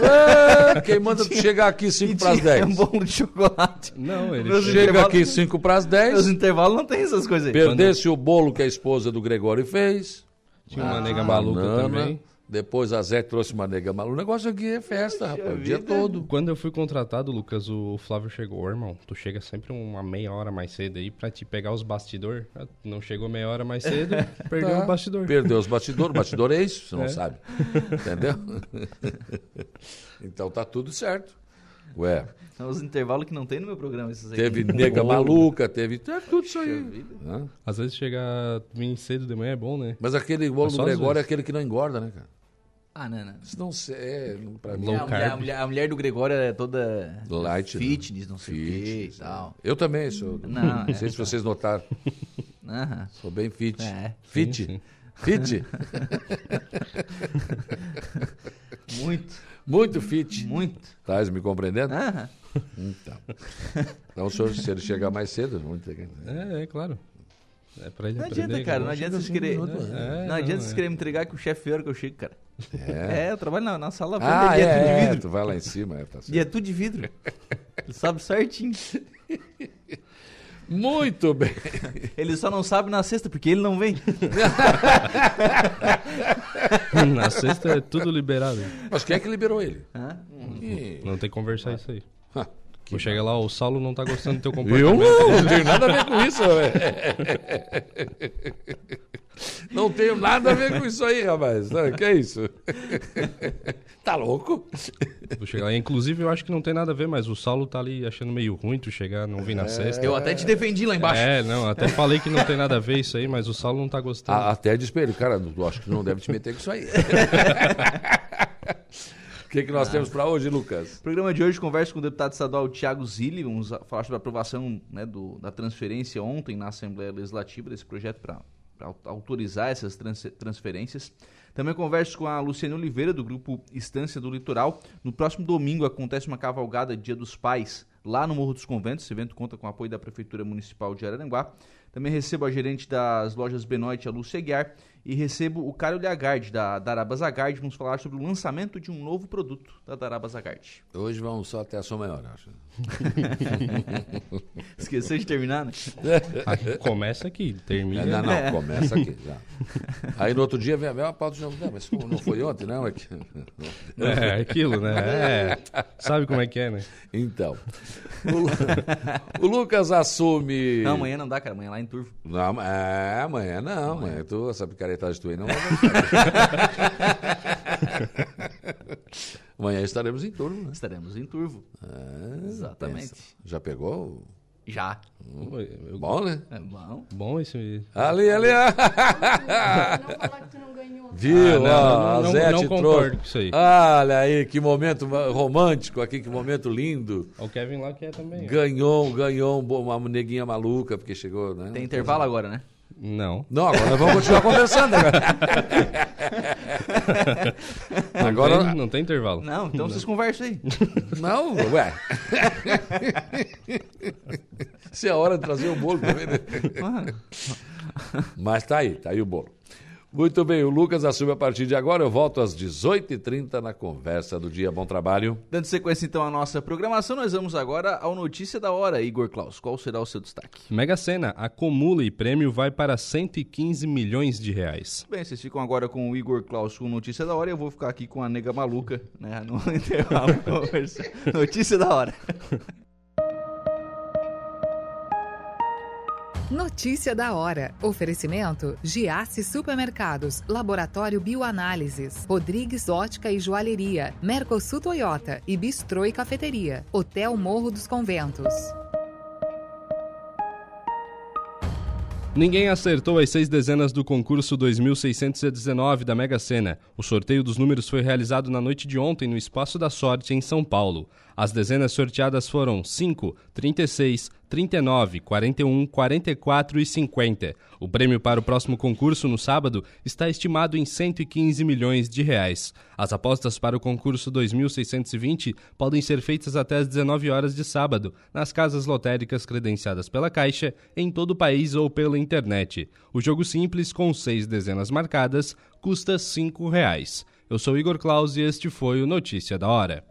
Ué, quem manda [LAUGHS] tu chegar aqui 5 para as 10? É um bolo de chocolate. Não, ele Meus Chega aqui 5 para as 10. Meus intervalos não tem essas coisas aí. Perdesse o bolo que a esposa do Gregório fez. Tinha uma Ah, nega maluca também. Depois a Zé trouxe uma nega maluca. O negócio aqui é festa, rapaz, o dia todo. Quando eu fui contratado, Lucas, o Flávio chegou, "Ô, irmão, tu chega sempre uma meia hora mais cedo aí pra te pegar os bastidor. Ah, Não chegou meia hora mais cedo, [LAUGHS] perdeu Tá. o bastidor. Perdeu os bastidores. Bastidor é isso, você não É. sabe. Entendeu? [LAUGHS] então tá tudo certo. Ué, São os intervalos que não tem no meu programa, esses aí. teve nega maluca, teve, teve tudo isso aí. Hã? Às vezes chegar vir cedo de manhã é bom, né? Mas aquele bolo Mas do Gregório é aquele que não engorda, né, cara? Ah, não, não. Isso não sei, é, pra mim. Low a, mulher, carb. a, mulher, a mulher do Gregório é toda Light, né? fitness, não sei o que e Fitness, tal. Eu também sou. [LAUGHS] Não, sei é, se vocês notaram. Sou bem fit. É. Fit? Sim, sim. Fit? [LAUGHS] Muito, Muito fit. muito. Tá me compreendendo? Aham. Então. Então, se ele- se ele chegar mais cedo, muito legal. É, é claro. É pra ele Não aprender. adianta, cara. Não adianta vocês querer. É, não adianta vocês é. querem me entregar que o chefe é hora que eu chego, cara. É. É, eu trabalho na, na sala Ah, vermelha, é tudo de é, é, vidro. tu vai lá em cima, é, tá certo. E é tudo de vidro. Ele sabe certinho. [LAUGHS] Muito bem. [LAUGHS] Ele só não sabe na sexta, porque ele não vem. [LAUGHS] Na sexta é tudo liberado. Mas quem é que liberou ele? Hã? Que- Não tem que conversar isso aí. Que Vou chegar lá, o Saulo não tá gostando do teu Eu comportamento. não, não tenho nada a ver com isso. velho. Não tenho nada a ver com isso aí, rapaz. Que é isso? Tá louco? Vou chegar lá. Inclusive, eu acho que não tem nada a ver, mas o Saulo tá ali achando meio ruim tu chegar, não vir na sexta. Eu até te defendi lá embaixo. É, não, até falei que não tem nada a ver isso aí, mas o Saulo não tá gostando. Ah, Até ele, cara, eu acho que não deve te meter com isso aí. [LAUGHS] O que, que nós temos pra hoje, Lucas? Programa de hoje, converso com o deputado estadual Tiago Zilli. Vamos falar sobre a aprovação né, do- da transferência ontem na Assembleia Legislativa desse projeto para autorizar essas trans- transferências. Também converso com a Luciane Oliveira, do grupo Estância do Litoral. No próximo domingo acontece uma cavalgada Dia dos Pais lá no Morro dos Conventos. Esse evento conta com o apoio da Prefeitura Municipal de Araranguá. Também recebo a gerente das lojas Benoit, a Lúcia Guiar, e recebo o Caio Liagard, da Daraba Zagard. Vamos falar sobre o lançamento de um novo produto da Daraba Zagard. Hoje vamos só até a sua maior, acho. [LAUGHS] Esqueceu de terminar, né? [LAUGHS] Começa aqui, termina. É, não, não, começa aqui já. [LAUGHS] Aí no outro dia vem a mesma pauta de novo. Não, mas não foi ontem, não? É, que... É, aquilo, né? É, sabe como é que é, né? Então, o, o Lucas assume... Não, amanhã não dá, cara. Amanhã é lá em Turvo. Não, é, amanhã não, amanhã tu, essa picaretagem não vai Amanhã estaremos em turno, né? Estaremos em Turvo. É, Exatamente. pensa. Já pegou? Já. Pô, eu- Bom, né? É bom. Bom esse. Ali, ali. Não falar que tu não ganhou. Viu? Ah, não, não, a não, Zé não te concordo trouxe. com isso aí. Olha aí, que momento romântico aqui, que momento lindo. O Kevin lá quer também. Ganhou, ganhou um uma neguinha maluca, porque chegou, né? Tem intervalo agora, né? Não. Não, agora nós vamos continuar conversando. Agora, [LAUGHS] Não, agora tem, não tem intervalo. Não, então vocês conversam aí. Não, ué. [LAUGHS] Se é hora de trazer o bolo também, né? [LAUGHS] Mas tá aí, tá aí o bolo. Muito bem, o Lucas assume a partir de agora. Eu volto às 18h30 na conversa do dia. Bom trabalho. Dando sequência então à nossa programação, nós vamos agora ao Notícia da Hora. Igor Klaus, qual será o seu destaque? Mega Sena acumula e prêmio vai para 115 milhões de reais. Bem, vocês ficam agora com o Igor Klaus com Notícia da Hora e eu vou ficar aqui com a nega maluca, né? No [LAUGHS] intervalo conversa. Notícia da Hora. Notícia da hora. Oferecimento: Giasse Supermercados, Laboratório Bioanálises, Rodrigues Ótica e Joalheria, Mercosul Toyota e Bistrô e Cafeteria, Hotel Morro dos Conventos. Ninguém acertou as seis dezenas do concurso 2619 da Mega Sena. O sorteio dos números foi realizado na noite de ontem no Espaço da Sorte, em São Paulo. As dezenas sorteadas foram 5, 36, 39, 41, 44 e 50. O prêmio para o próximo concurso, no sábado, está estimado em 115 milhões de reais. As apostas para o concurso 2620 podem ser feitas até às 19 horas de sábado, nas casas lotéricas credenciadas pela Caixa, em todo o país ou pela internet. O jogo simples, com seis dezenas marcadas, custa 5 reais. Eu sou Igor Claus e este foi o Notícia da Hora.